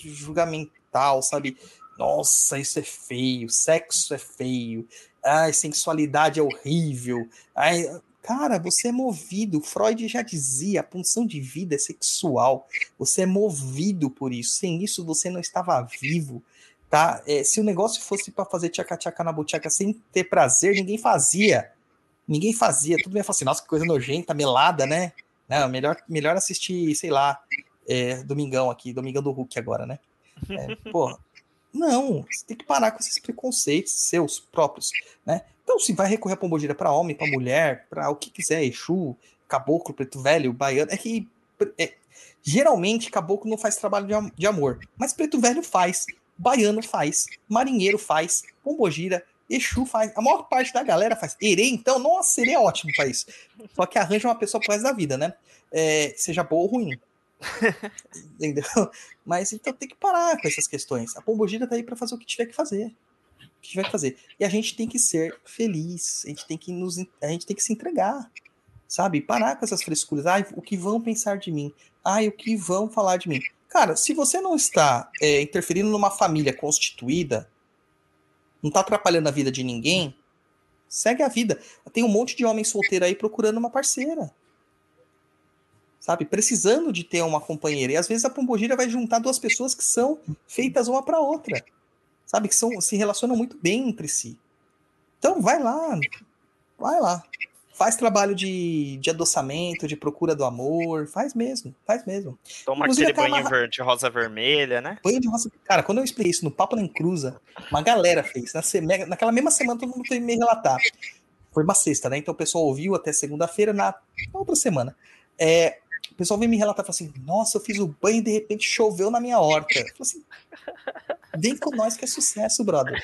julgamental, sabe? Nossa, isso é feio, sexo é feio, ai, sensualidade é horrível. Ai, cara, você é movido. Freud já dizia, a punção de vida é sexual. Você é movido por isso. Sem isso você não estava vivo. Tá? É, se o negócio fosse para fazer tchaca-tchaca na buchaca sem ter prazer, ninguém fazia. Ninguém fazia. Tudo bem, assim, nossa, que coisa nojenta, melada, né? Não, melhor, melhor assistir, sei lá, é, Domingão aqui, Domingão do Hulk agora, né? É, porra, não, você tem que parar com esses preconceitos seus próprios, né? Então, se vai recorrer a pombogira para homem, para mulher, para o que quiser, Exu, caboclo, preto velho, baiano, é que é, geralmente caboclo não faz trabalho de, de amor, mas preto velho faz, baiano faz, marinheiro faz, pombogira, Exu faz, a maior parte da galera faz. Erê, então, nossa, Erê é ótimo para isso. Só que arranja uma pessoa pro resto da vida, né? É, seja boa ou ruim. Entendeu? Mas então tem que parar com essas questões. A pombogira tá aí para fazer o que tiver que fazer. O que tiver que fazer. E a gente tem que ser feliz. A gente tem que nos a gente tem que se entregar. Sabe? Parar com essas frescuras. Ai, o que vão pensar de mim? Ai, o que vão falar de mim? Cara, se você não está é, interferindo numa família constituída, não tá atrapalhando a vida de ninguém, segue a vida. Tem um monte de homem solteiro aí procurando uma parceira sabe? Precisando de ter uma companheira. E às vezes a pombogira vai juntar duas pessoas que são feitas uma para outra, sabe? Que são, se relacionam muito bem entre si. Então vai lá, vai lá. Faz trabalho de, de adoçamento, de procura do amor, faz mesmo, faz mesmo. Toma Inclusive, aquele banho amarra... de rosa vermelha, né? Banho de rosa. Cara, quando eu expliquei isso no Papo na Encruza, uma galera fez. Na seme... Naquela mesma semana todo mundo foi me relatar. Foi uma sexta, né? Então o pessoal ouviu até segunda-feira, na... na outra semana. É, O pessoal vem me relatar e fala assim: Nossa, eu fiz o banho e de repente choveu na minha horta. Eu falo assim: Vem com nós que é sucesso, brother.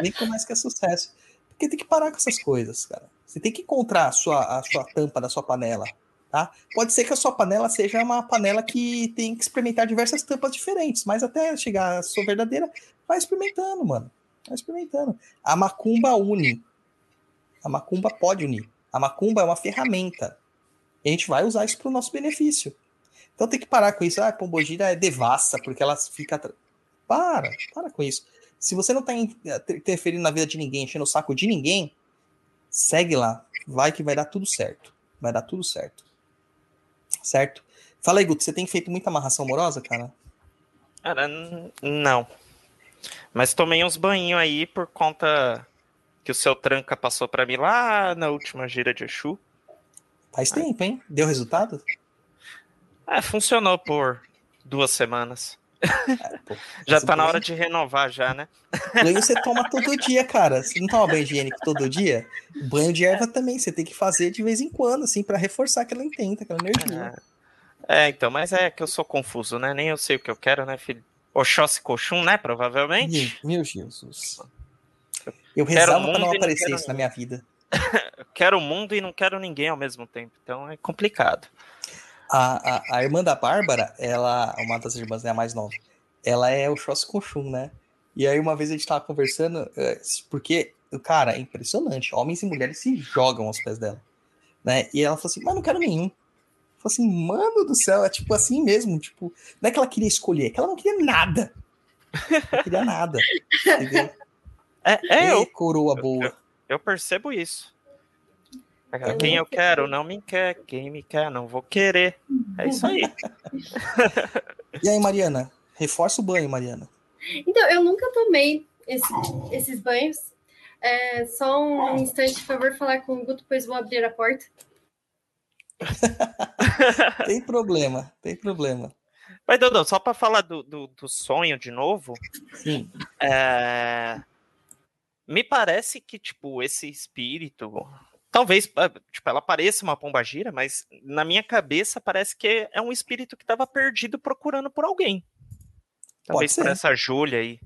Vem com nós que é sucesso. Porque tem que parar com essas coisas, cara. Você tem que encontrar a sua, a sua tampa da sua panela. Tá? Pode ser que a sua panela seja uma panela que tem que experimentar diversas tampas diferentes, mas até chegar à sua verdadeira, vai experimentando, mano. Vai experimentando. A macumba une. A macumba pode unir. A macumba é uma ferramenta. A gente vai usar isso para o nosso benefício. Então tem que parar com isso. Ah, pombogira é devassa, porque ela fica. Para, para com isso. Se você não está interferindo na vida de ninguém, enchendo o saco de ninguém, segue lá. Vai que vai dar tudo certo. Vai dar tudo certo. Certo? Fala aí, Guto, você tem feito muita amarração amorosa, cara? Cara, não. Mas tomei uns banhinhos aí por conta que o seu tranca passou para mim lá na última gira de Exu. Faz tempo, hein? Deu resultado? É, funcionou por duas semanas. É, pô, já tá na hora de renovar já, né? Banho você toma todo dia, cara. Você não toma banho higiênico todo dia? Banho de erva também, você tem que fazer de vez em quando, assim, para reforçar aquela intenta, aquela energia. É. é. então, mas é que eu sou confuso, né? Nem eu sei o que eu quero, né, filho? Oxóssi Coxum, né? Provavelmente. Meu, meu Jesus. Eu rezava pra não aparecer isso na minha vida. quero o mundo e não quero ninguém ao mesmo tempo. Então é complicado. A, a, a irmã da Bárbara, ela, uma das irmãs, né, a mais nova, ela é o Xoss Koshun, né? E aí uma vez a gente tava conversando, é, porque, cara, é impressionante, homens e mulheres se jogam aos pés dela, né? E ela falou assim, mas não quero nenhum. Eu falei assim, mano do céu, é tipo assim mesmo, tipo, não é que ela queria escolher, é que ela não queria nada. Não queria nada, entendeu? É, é eu. coroa boa. Eu, eu percebo isso. Quem eu quero não me quer, quem me quer não vou querer. É isso aí. e aí, Mariana? Reforça o banho, Mariana. Então, eu nunca tomei esse, esses banhos. É, só um instante, por favor, falar com o Guto, pois vou abrir a porta. tem problema, tem problema. Mas, Dodô, só para falar do, do, do, sonho de novo. Sim. É, me parece que, tipo, esse espírito, talvez ah, tipo, ela pareça uma pombagira, mas na minha cabeça parece que é um espírito que estava perdido procurando por alguém. Talvez por essa Júlia aí.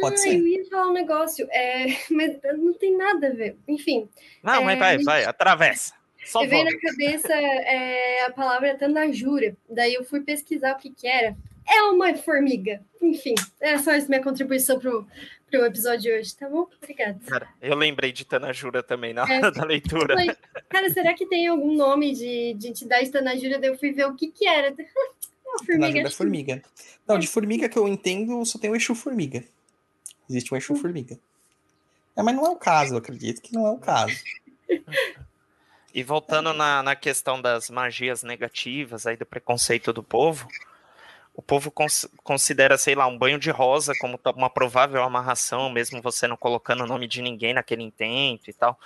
Pode ah, ser. eu ia falar um negócio, é, mas não tem nada a ver. Enfim. Não, é, mas vai, vai, atravessa. Só veio na cabeça é, a palavra Tanajura. Daí eu fui pesquisar o que, que era. É uma formiga. Enfim, é só essa minha contribuição pro, pro episódio de hoje, tá bom? Obrigada. Cara, eu lembrei de Tanajura também na hora é, da leitura. Falei, cara, será que tem algum nome de, de entidade Tanajura? Daí eu fui ver o que que era. Uma formiga. Da formiga. Não, de formiga que eu entendo, só tem o Exu Formiga. Existe um Exu hum. Formiga. É, mas não é o caso, eu acredito que não é o caso. E voltando na, na questão das magias negativas aí do preconceito do povo, o povo cons considera, sei lá, um banho de rosa como uma provável amarração, mesmo você não colocando o nome de ninguém naquele intento e tal.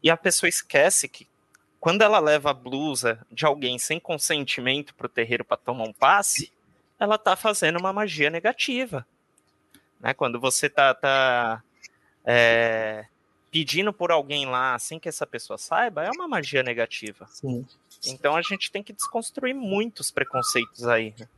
E a pessoa esquece que quando ela leva a blusa de alguém sem consentimento para o terreiro para tomar um passe, ela tá fazendo uma magia negativa. Né? Quando você tá, tá é, pedindo por alguém lá sem que essa pessoa saiba, é uma magia negativa. Sim. Então a gente tem que desconstruir muitos preconceitos aí. Né?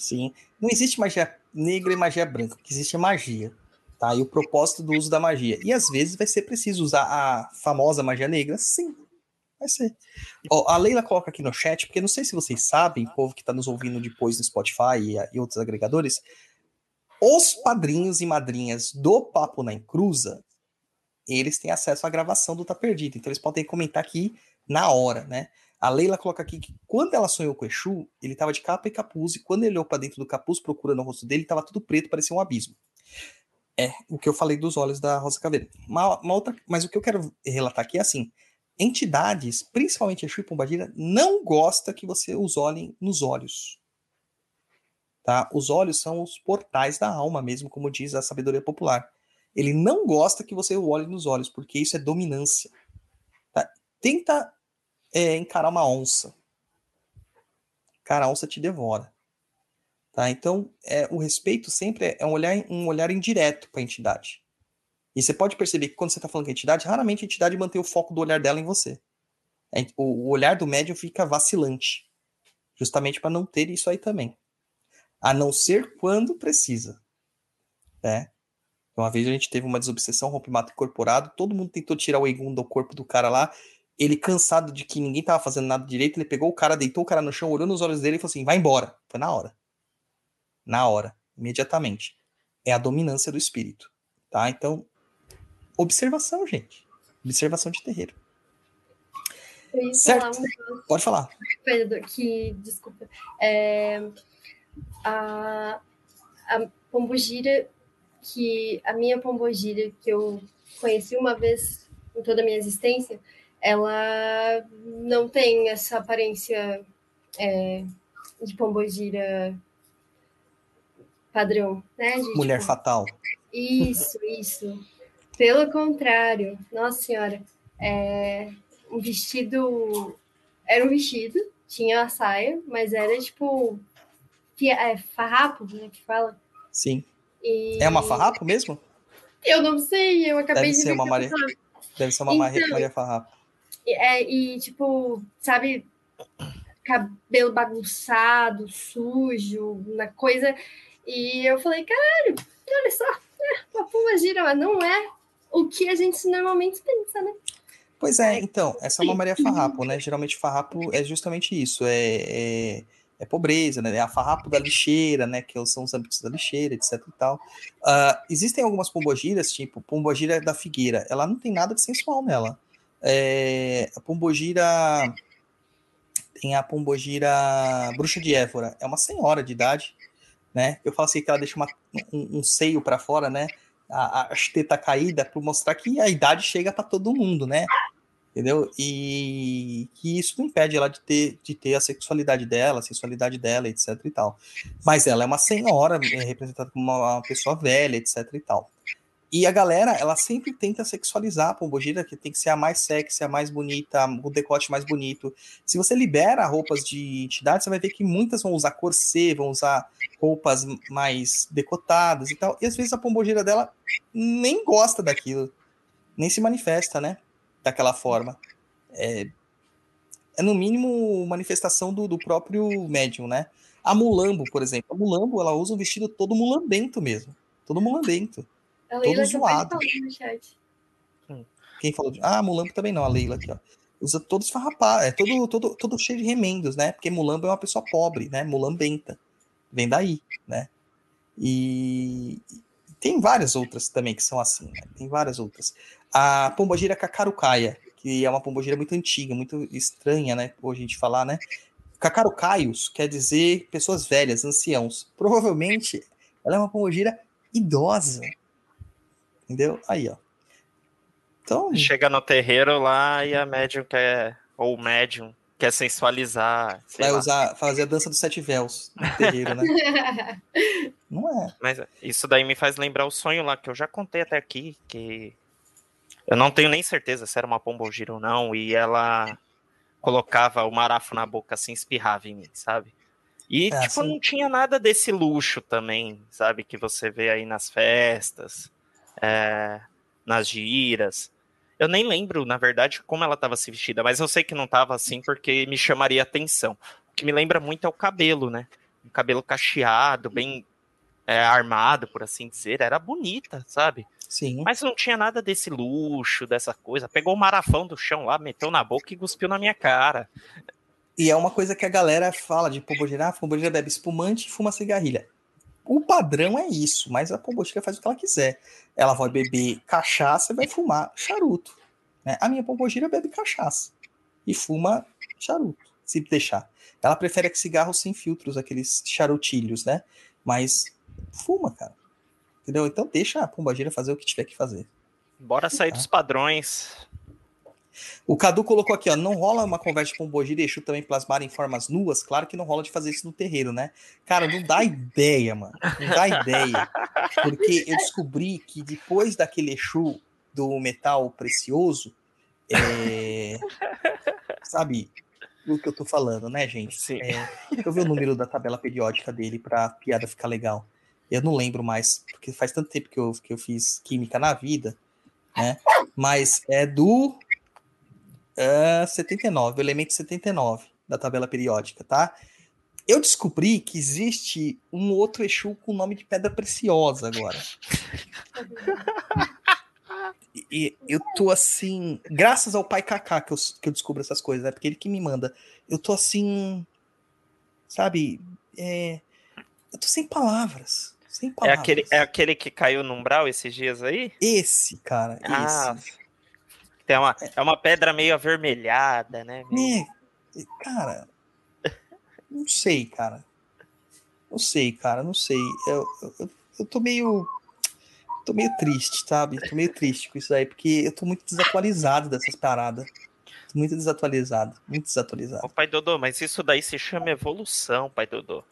Sim. Não existe magia negra e magia branca, que existe magia. Tá? E o propósito do uso da magia. E às vezes vai ser preciso usar a famosa magia negra? Sim. Vai ser. Ó, a Leila coloca aqui no chat, porque não sei se vocês sabem, povo que está nos ouvindo depois no Spotify e, e, outros agregadores, os padrinhos e madrinhas do Papo na Encruza, eles têm acesso à gravação do Tá Perdido. Então eles podem comentar aqui na hora, né? A Leila coloca aqui que quando ela sonhou com o Exu, ele estava de capa e capuz, e quando ele olhou para dentro do capuz, procurando o rosto dele, estava tudo preto, parecia um abismo. É, o que eu falei dos olhos da Rosa Caveira. Uma, uma outra, mas o que eu quero relatar aqui é assim: entidades, principalmente Exu e Pombagira, não gosta que você os olhe nos olhos. Tá? Os olhos são os portais da alma mesmo, como diz a sabedoria popular. Ele não gosta que você o olhe nos olhos, porque isso é dominância. Tá? Tenta é encarar uma onça. Cara, a onça te devora. Tá? Então, é, o respeito sempre é um olhar, um olhar indireto para a entidade. E você pode perceber que quando você está falando com a entidade, raramente a entidade mantém o foco do olhar dela em você. É, o, o olhar do médium fica vacilante, justamente para não ter isso aí também. A não ser quando precisa. Né? Uma vez a gente teve uma desobsessão, rompimento incorporado, todo mundo tentou tirar o Egum do corpo do cara lá. Ele, cansado de que ninguém tava fazendo nada direito, ele pegou o cara, deitou o cara no chão, olhou nos olhos dele e falou assim: vai embora. Foi na hora. Na hora, imediatamente. É a dominância do espírito. Tá? Então, observação, gente. Observação de terreiro. Certo. Falar um... Pode falar. Pedro, que, desculpa. É, a, a Pombogira, que a minha Pombogira, que eu conheci uma vez em toda a minha existência, ela não tem essa aparência é, de Pombogira padrão, né? De, Mulher tipo, fatal. Isso, isso. Pelo contrário, nossa senhora, é, um vestido. Era um vestido, tinha a saia, mas era tipo. É, farrapo, né? Que fala. Sim. E... É uma farrapo mesmo? Eu não sei, eu acabei Deve de ser uma Maria. Deve ser uma então, Maria Farrapo. É, e tipo, sabe, cabelo bagunçado, sujo, na coisa. E eu falei, caralho, olha só, é uma pomba gira, mas não é o que a gente normalmente pensa, né? Pois é, então, essa é uma Maria Farrapo, né? Geralmente farrapo é justamente isso, é, é, é, pobreza, né? É a farrapo da lixeira, né? Que são os âmbitos da lixeira, etc e tal. Uh, existem algumas pombogiras, tipo pombogira da figueira, ela não tem nada de sensual nela. É, a pombogira tem a pombogira bruxa de Évora, é uma senhora de idade, né? Eu falo assim que ela deixa uma, um, um seio para fora, né? a, a teta caída para mostrar que a idade chega para todo mundo, né? Entendeu? E que isso não impede ela de ter, de ter a sexualidade dela, a sensualidade dela, etc e tal. Mas ela é uma senhora, é representada como uma pessoa velha, etc e tal. E a galera, ela sempre tenta sexualizar a pombogira, que tem que ser a mais sexy, a mais bonita, o decote mais bonito. Se você libera roupas de entidade, você vai ver que muitas vão usar corset, vão usar roupas mais decotadas e tal. E às vezes a pombogira dela nem gosta daquilo, nem se manifesta, né? Daquela forma. É, é no mínimo manifestação do, do próprio médium, né? A mulambo, por exemplo. A mulambo, ela usa um vestido todo mulambento mesmo. Todo mulambento. A Leila todo zoado. No chat. Hum. Quem falou de... Ah, Mulambo também não, a Leila aqui, ó. Usa todos farrapados, é todo, todo, todo cheio de remendos, né? Porque Mulambo é uma pessoa pobre, né? Mulambenta. Vem daí, né? E tem várias outras também que são assim, né? Tem várias outras. A pombogira cacarucaia, que é uma pombogira muito antiga, muito estranha, né? Hoje a gente falar, né? Cacarucaios quer dizer pessoas velhas, anciãos. Provavelmente ela é uma pombogira idosa, Entendeu? Aí, ó. Então. Chega no terreiro lá e a médium quer. Ou o médium quer sensualizar. Vai lá. usar, fazer a dança dos sete véus no terreiro, né? Não é. Mas isso daí me faz lembrar o sonho lá que eu já contei até aqui, que eu não tenho nem certeza se era uma pombogira ou não, e ela colocava o marafo na boca assim, espirrava em mim, sabe? E, é, tipo, assim... não tinha nada desse luxo também, sabe? Que você vê aí nas festas é, nas giras. Eu nem lembro, na verdade, como ela estava se vestida, mas eu sei que não estava assim porque me chamaria atenção. O que me lembra muito é o cabelo, né? Um cabelo cacheado, bem é, armado, por assim dizer. Era bonita, sabe? Sim. Mas não tinha nada desse luxo, dessa coisa. Pegou o marafão do chão lá, meteu na boca e cuspiu na minha cara. E é uma coisa que a galera fala de pombogira, ah, pombogira bebe espumante e fuma cigarrilha. O padrão é isso, mas a pombogira faz o que ela quiser. Ela vai beber cachaça e vai fumar charuto. Né? A minha pombogira bebe cachaça e fuma charuto, se deixar. Ela prefere cigarros sem filtros, aqueles charutilhos, né? Mas fuma, cara. Entendeu? Então deixa a pombogira fazer o que tiver que fazer. Bora sair tá? dos padrões. O Cadu colocou aqui, ó, não rola uma conversa com Bojira e Exu também plasmar em formas nuas? Claro que não rola de fazer isso no terreiro, né? Cara, não dá ideia, mano. Não dá ideia. Porque eu descobri que depois daquele Exu do metal precioso, é... sabe o que eu tô falando, né, gente? Sim. É, deixa eu ver o número da tabela periódica dele pra piada ficar legal. Eu não lembro mais, porque faz tanto tempo que eu, que eu fiz química na vida, né? Mas é do Uh, 79, o elemento 79 da tabela periódica, tá? Eu descobri que existe um outro Exu com o nome de Pedra Preciosa agora. e eu tô assim, graças ao pai Kaká que eu, que eu descubro essas coisas, é porque ele que me manda. Eu tô assim, sabe? É, eu tô sem palavras. Sem palavras. É aquele, é aquele que caiu no umbral esses dias aí? Esse, cara. Ah, esse. Tem uma, é uma pedra meio avermelhada, né? Meio... É, cara. Não sei, cara. Não sei, cara, não sei. Eu, eu, eu tô meio. Tô meio triste, sabe? Tô meio triste com isso aí, porque eu tô muito desatualizado dessas paradas. Tô muito desatualizado, muito desatualizado. Ô, pai Dodô, mas isso daí se chama evolução, pai Dodô.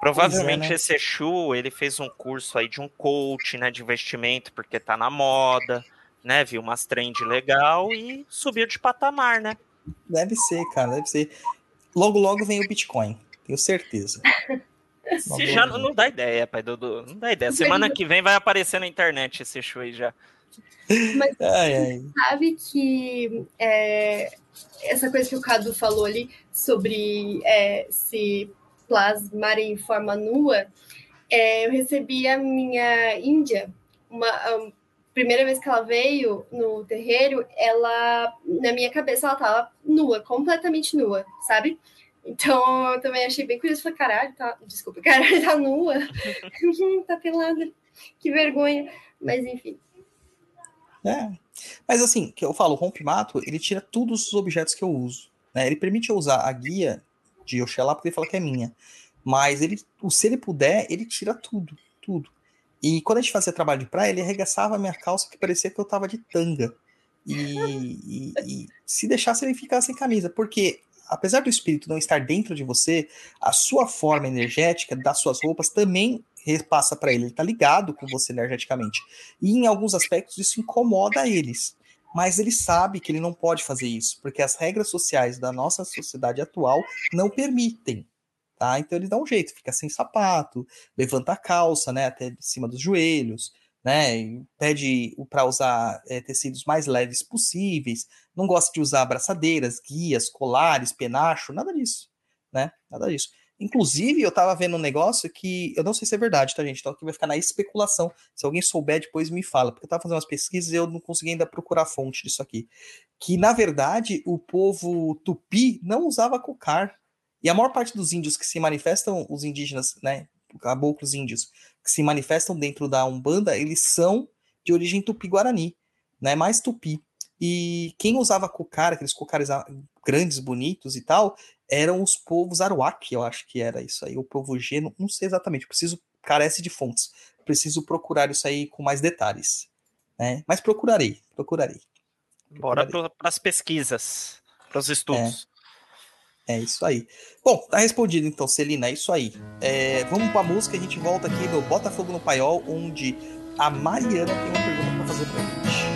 Provavelmente é, né? esse Exu, ele fez um curso aí de um coach, né, de investimento, porque tá na moda, né, viu umas trend legal e subiu de patamar, né? Deve ser, cara, deve ser. Logo, logo vem o Bitcoin, tenho certeza. Se já não, não, dá ideia, pai Dudu. Não dá ideia. Semana que vem vai aparecer na internet esse show aí já. Mas ai, ai. sabe que é, essa coisa que o Cadu falou ali sobre é, se plasmar em forma nua, é, eu recebi a minha Índia, uma, primeira vez que ela veio no terreiro, ela, na minha cabeça, ela tava nua, completamente nua, sabe? Então, eu também achei bem curioso. Falei, caralho, tá... Desculpa, caralho, tá nua. tá pelada. Que vergonha. Mas, enfim. É. Mas, assim, que eu falo, o rompe-mato, ele tira todos os objetos que eu uso. Né? Ele permite eu usar a guia de Oxalá, porque ele fala que é minha. Mas, ele, se ele puder, ele tira tudo. Tudo. E quando a gente fazia trabalho de praia, ele arregaçava a minha calça que parecia que eu tava de tanga. E, e, e, se deixasse ele ficar sem camisa, porque apesar do espírito não estar dentro de você, a sua forma energética das suas roupas também repassa para ele. Ele está ligado com você energeticamente. E em alguns aspectos isso incomoda eles. Mas ele sabe que ele não pode fazer isso, porque as regras sociais da nossa sociedade atual não permitem. Tá? Então ele dá um jeito, fica sem sapato, levanta a calça, né, até cima dos joelhos, né? Pede para usar é, tecidos mais leves possíveis, não gosta de usar abraçadeiras, guias, colares, penacho, nada disso, né? Nada disso. Inclusive, eu tava vendo um negócio que eu não sei se é verdade, tá, gente? Então aqui vai ficar na especulação. Se alguém souber, depois me fala, porque eu tava fazendo umas pesquisas e eu não consegui ainda procurar a fonte disso aqui. Que, na verdade, o povo tupi não usava cocar. E a maior parte dos índios que se manifestam, os indígenas, né? Caboclos índios, que se manifestam dentro da Umbanda, eles são de origem tupi-guarani, né? Mais tupi. E quem usava cocar, aqueles cocares grandes, bonitos e tal, eram os povos Aruac, eu acho que era isso aí, o povo G, não, não sei exatamente, preciso, carece de fontes, preciso procurar isso aí com mais detalhes, né? Mas procurarei, procurarei. procurarei. Bora para as pesquisas, para os estudos. É. Isso aí. Bom, tá respondido então, Celina, é isso aí. É, vamos pra música, a gente volta aqui no Botafogo no Paiol, onde a Mariana tem uma pergunta para fazer pra gente.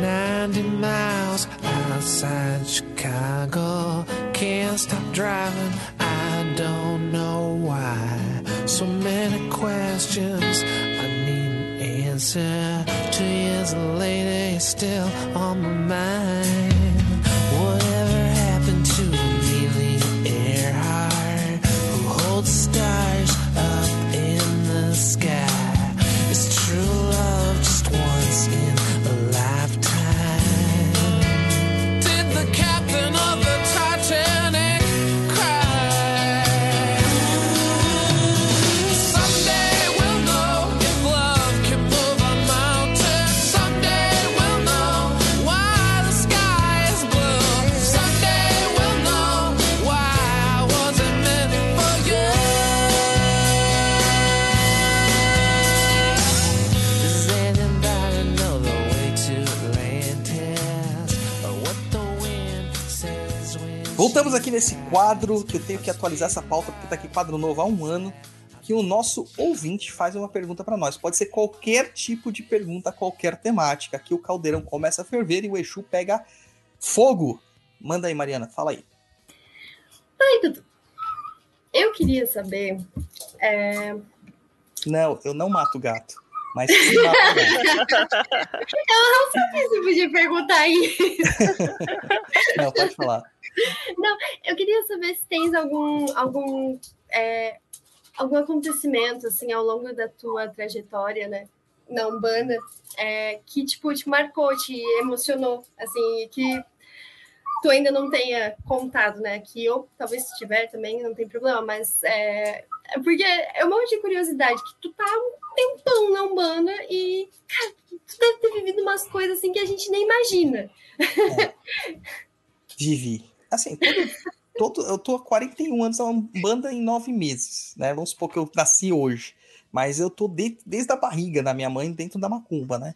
90 miles outside Chicago. Can't stop driving, I don't know why. So many questions, I need an answer. Two years later, still on my mind. Voltamos aqui nesse quadro que eu tenho que atualizar essa pauta porque tá aqui quadro novo há um ano. Que o nosso ouvinte faz uma pergunta para nós. Pode ser qualquer tipo de pergunta, qualquer temática. Aqui o caldeirão começa a ferver e o Exu pega fogo. Manda aí, Mariana, fala aí. Oi, Dudu. Eu queria saber. É... Não, eu não mato gato. Mas. Eu não sabia se podia perguntar isso. não, pode falar. Não, eu queria saber se tens algum, algum, é, algum acontecimento, assim, ao longo da tua trajetória, né, na Umbanda, é, que, tipo, te marcou, te emocionou, assim, que tu ainda não tenha contado, né, que eu, talvez se tiver também, não tem problema, mas é, é porque é um monte de curiosidade, que tu tá um tempão na Umbanda e, cara, tu deve ter vivido umas coisas, assim, que a gente nem imagina. É. Vivi. Assim, todo, todo, eu tô há 41 anos na banda em nove meses, né? Vamos supor que eu nasci hoje. Mas eu tô de, desde a barriga da minha mãe dentro da macumba, né?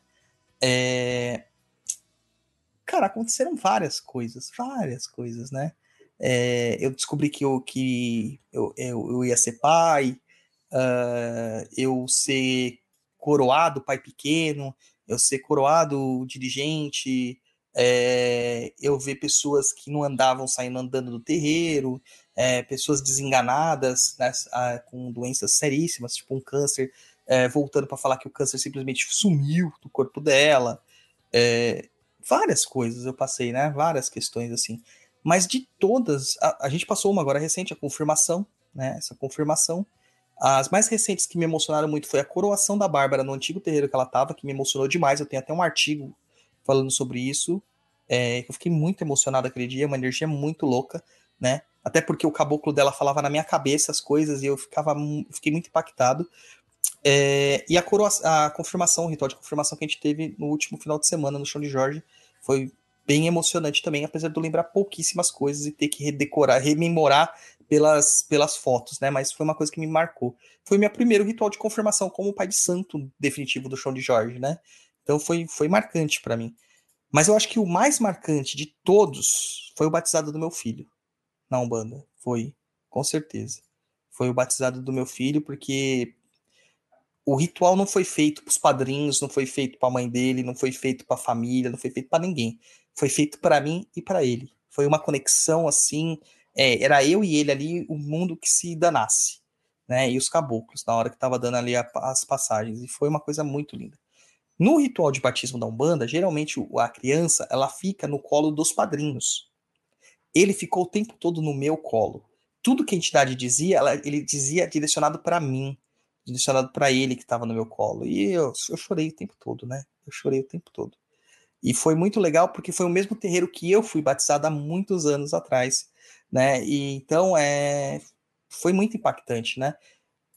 É... Cara, aconteceram várias coisas, várias coisas, né? É, eu descobri que eu, que eu, eu, eu ia ser pai, uh, eu ser coroado pai pequeno, eu ser coroado dirigente, é, eu ver pessoas que não andavam saindo andando do terreiro, é, pessoas desenganadas, né, com doenças seríssimas, tipo um câncer, é, voltando para falar que o câncer simplesmente sumiu do corpo dela. Várias coisas eu passei, né? Várias questões assim. Mas de todas, a, a, gente passou uma agora recente, a confirmação, né? Essa confirmação. As mais recentes que me emocionaram muito foi a coroação da Bárbara no antigo terreiro que ela estava, que me emocionou demais. Eu tenho até um artigo falando sobre isso. É, eu fiquei muito emocionado aquele dia, uma energia muito louca, né? Até porque o caboclo dela falava na minha cabeça as coisas e eu ficava, fiquei muito impactado. É, e a, a confirmação, o ritual de confirmação que a gente teve no último final de semana no chão de Jorge foi bem emocionante também, apesar de eu lembrar pouquíssimas coisas e ter que redecorar, rememorar pelas, pelas fotos, né? Mas foi uma coisa que me marcou. Foi meu primeiro ritual de confirmação como pai de santo definitivo do chão de Jorge, né? Então foi, foi marcante para mim. Mas eu acho que o mais marcante de todos foi o batizado do meu filho na Umbanda. Foi, com certeza. Foi o batizado do meu filho, porque o ritual não foi feito para os padrinhos, não foi feito para a mãe dele, não foi feito para a família, não foi feito para ninguém. Foi feito para mim e para ele. Foi uma conexão assim. É, era eu e ele ali, o mundo que se danasse. Né, e os caboclos, na hora que estava dando ali a, as passagens. E foi uma coisa muito linda. No ritual de batismo da Umbanda, geralmente a criança ela fica no colo dos padrinhos. Ele ficou o tempo todo no meu colo. Tudo que a entidade dizia, ela, ele dizia direcionado para mim, direcionado para ele que estava no meu colo. E eu, eu chorei o tempo todo, né? Eu chorei o tempo todo. E foi muito legal porque foi o mesmo terreiro que eu fui batizado há muitos anos atrás, né? E então é foi muito impactante, né?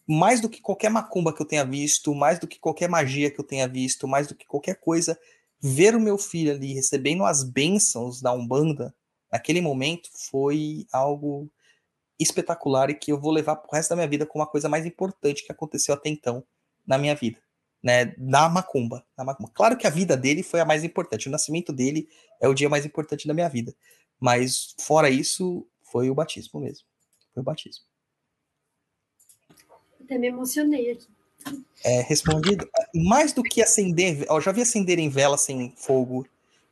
Mais do que qualquer macumba que eu tenha visto, mais do que qualquer magia que eu tenha visto, mais do que qualquer coisa, ver o meu filho ali recebendo as bênçãos da Umbanda naquele momento foi algo espetacular e que eu vou levar pro resto da minha vida como a coisa mais importante que aconteceu até então na minha vida, né? Na macumba, na macumba. Claro que a vida dele foi a mais importante, o nascimento dele é o dia mais importante da minha vida, mas fora isso foi o batismo mesmo, foi o batismo. Até me emocionei aqui. É, respondido. Mais do que acender. Ó, já vi acender em vela sem fogo.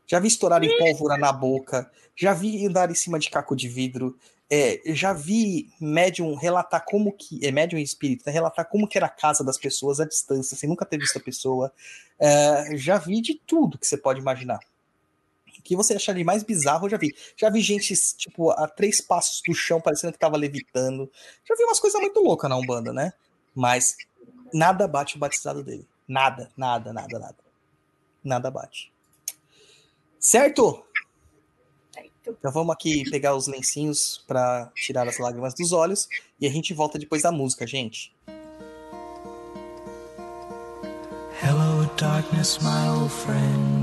Já vi estourar em pólvora na boca. Já vi andar em cima de caco de vidro. É, já vi médium relatar como que. É médium e espírito, né, relatar como que era a casa das pessoas à distância, sem nunca ter visto a pessoa. É, já vi de tudo que você pode imaginar. O que você achar de mais bizarro, eu já vi. Já vi gente, tipo, a três passos do chão, parecendo que tava levitando. Já vi umas coisas muito loucas na Umbanda, né? Mas nada bate o batizado dele. Nada, nada, nada, nada. Nada bate. Certo? Então vamos aqui pegar os lencinhos para tirar as lágrimas dos olhos e a gente volta depois da música, gente. Hello darkness, my old friend.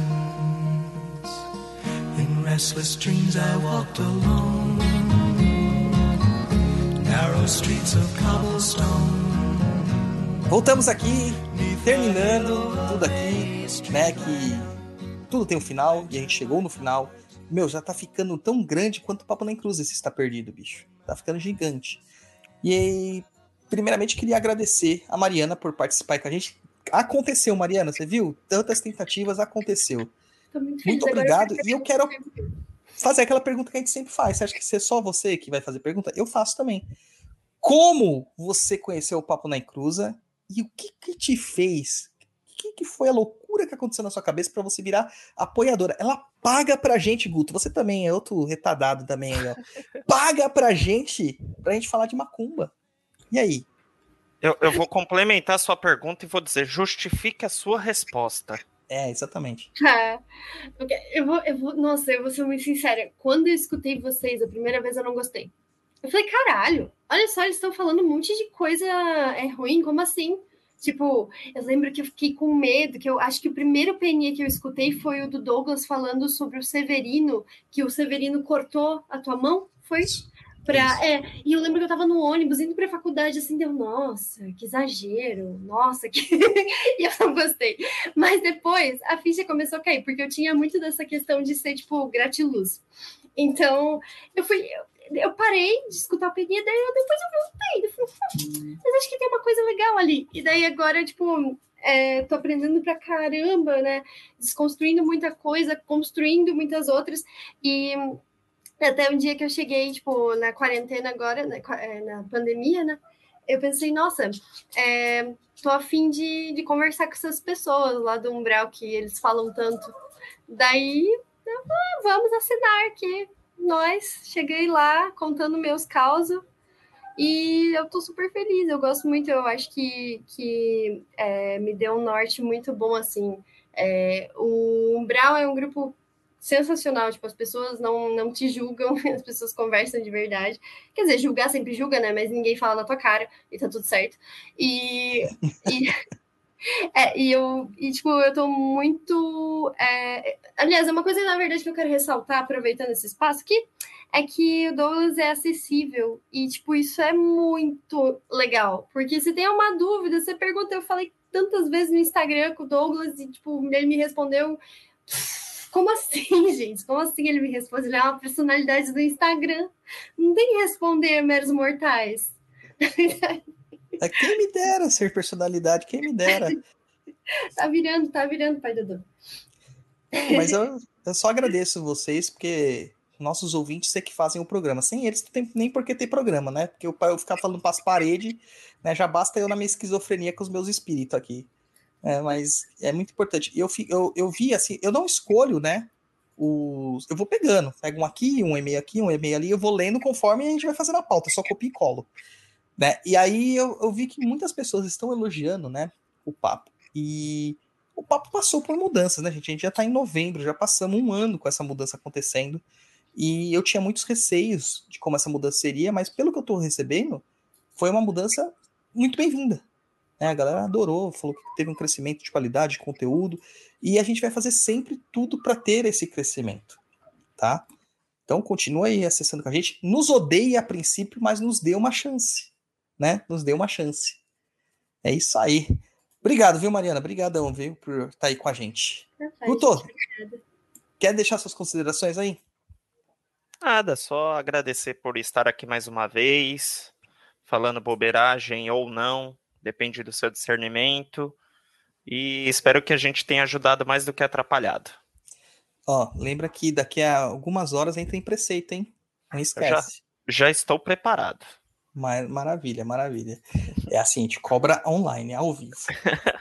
Restless dreams, I walked alone Voltamos aqui terminando tudo aqui, né? Que tudo tem um final e a gente chegou no final. Meu, já tá ficando tão grande quanto o Papo na Cruz esse está perdido, bicho. Tá ficando gigante. E aí, primeiramente, queria agradecer a Mariana por participar com a gente. Aconteceu, Mariana, você viu? Tantas tentativas, aconteceu. Muito, muito obrigado. E eu quero fazer aquela pergunta que a gente sempre faz. Você acha que é só você que vai fazer pergunta? Eu faço também. Como você conheceu o Papo na Encruza e o que, que te fez? O que, que foi a loucura que aconteceu na sua cabeça para você virar apoiadora? Ela paga pra gente, Guto. Você também é outro retardado também aí, ó. Paga pra gente, pra gente falar de macumba. E aí? Eu, eu vou complementar a sua pergunta e vou dizer: justifique a sua resposta. É, exatamente. Ah, eu vou, eu vou, nossa, eu vou ser muito sincera. Quando eu escutei vocês a primeira vez, eu não gostei. Eu falei, caralho, olha só, eles estão falando um monte de coisa é ruim, como assim? Tipo, eu lembro que eu fiquei com medo, que eu acho que o primeiro PNE que eu escutei foi o do Douglas falando sobre o Severino, que o Severino cortou a tua mão, foi? Pra, é, e eu lembro que eu tava no ônibus indo pra faculdade, assim, deu, nossa, que exagero, nossa, que... e eu não gostei. Mas depois a ficha começou a cair, porque eu tinha muito dessa questão de ser, tipo, gratiluz. Então, eu fui, eu parei de escutar a PNE, daí eu, depois eu voltei. Eu falei, hum, mas acho que tem uma coisa legal ali. E daí agora, tipo, é, tô aprendendo pra caramba, né? Desconstruindo muita coisa, construindo muitas outras. E até um dia que eu cheguei, tipo, na quarentena agora, na, é, na pandemia, né? Eu pensei, nossa, é, tô afim de, de conversar com essas pessoas lá do Umbral que eles falam tanto. Daí, ah, vamos assinar aqui nós, cheguei lá contando meus causos e eu tô super feliz. Eu gosto muito, eu acho que, que é, me deu um norte muito bom, assim. É, o Umbral é um grupo sensacional, tipo, as pessoas não, não te julgam, as pessoas conversam de verdade. Quer dizer, julgar sempre julga, né? Mas ninguém fala na tua cara e tá tudo certo. E, e É, e eu, e, tipo, eu tô muito. É... Aliás, é uma coisa, na verdade, que eu quero ressaltar, aproveitando esse espaço aqui, é que o Douglas é acessível. E, tipo, isso é muito legal. Porque se tem uma dúvida, você pergunta, eu falei tantas vezes no Instagram com o Douglas, e, tipo, ele me respondeu. Como assim, gente? Como assim ele me responde? Ele é uma personalidade do Instagram. Não tem que responder meros mortais. É, quem me dera ser personalidade, quem me dera. tá virando, tá virando, pai Dudu. Mas eu, eu só agradeço vocês, porque nossos ouvintes é que fazem o programa. Sem eles, não tem nem por que ter programa, né? Porque eu, eu ficar falando para as paredes, né? Já basta eu na minha esquizofrenia com os meus espíritos aqui. É, mas é muito importante. Eu, eu, eu vi assim, eu não escolho, né? Os, eu vou pegando, pego um aqui, um e-mail aqui, um e-mail ali, eu vou lendo conforme a gente vai fazendo a pauta, só copio e colo. Né? E aí eu, eu vi que muitas pessoas estão elogiando né, o papo. E o papo passou por mudanças, né, gente? A gente já está em novembro, já passamos um ano com essa mudança acontecendo. E eu tinha muitos receios de como essa mudança seria, mas pelo que eu estou recebendo, foi uma mudança muito bem-vinda. Né? A galera adorou, falou que teve um crescimento de qualidade, de conteúdo, e a gente vai fazer sempre tudo para ter esse crescimento, tá? Então continua aí acessando com a gente. Nos odeia a princípio, mas nos dê uma chance né, nos deu uma chance. É isso aí. Obrigado, viu, Mariana? Obrigadão, viu, por estar tá aí com a gente. Guto, quer deixar suas considerações aí? Nada, só agradecer por estar aqui mais uma vez, falando bobeiragem ou não, depende do seu discernimento. E espero que a gente tenha ajudado mais do que atrapalhado. Ó, lembra que daqui a algumas horas entra em preceito, hein? Não esquece. Já, já estou preparado. Mar maravilha, maravilha. É assim, a gente cobra online, ao vivo.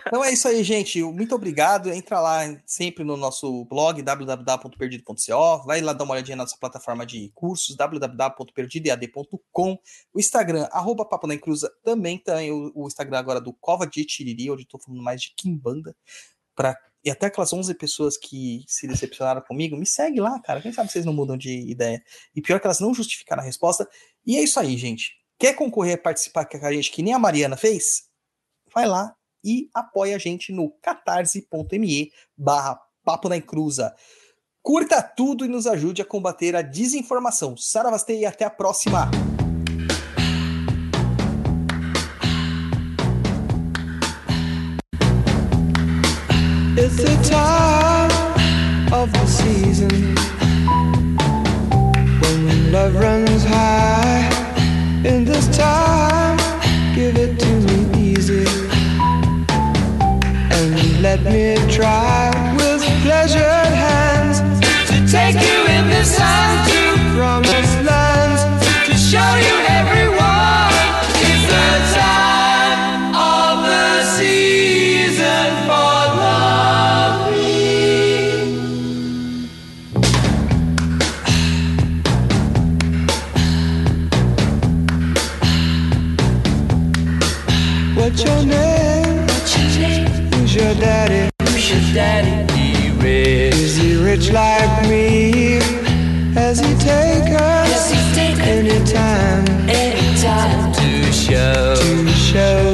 Então é isso aí, gente. Muito obrigado. Entra lá sempre no nosso blog www.perdido.co. Vai lá dar uma olhadinha na nossa plataforma de cursos www.perdidoead.com. O Instagram, arroba Papo na Encruza, também tem o, o, Instagram agora do Cova de Tiriri, onde estou falando mais de Kimbanda. Pra, e até aquelas 11 pessoas que se decepcionaram comigo, me segue lá, cara. Quem sabe vocês não mudam de ideia. E pior que elas não justificaram a resposta. E é isso aí, gente. Quer concorrer participar com a gente que nem a Mariana fez? Vai lá e apoia a gente no catarse.me barra Papo na Encruza. Curta tudo e nos ajude a combater a desinformação. Saravastei e até a próxima! It's the time of the season when love runs. In this time, give it to me easy. And let me try with pleasure. show, show.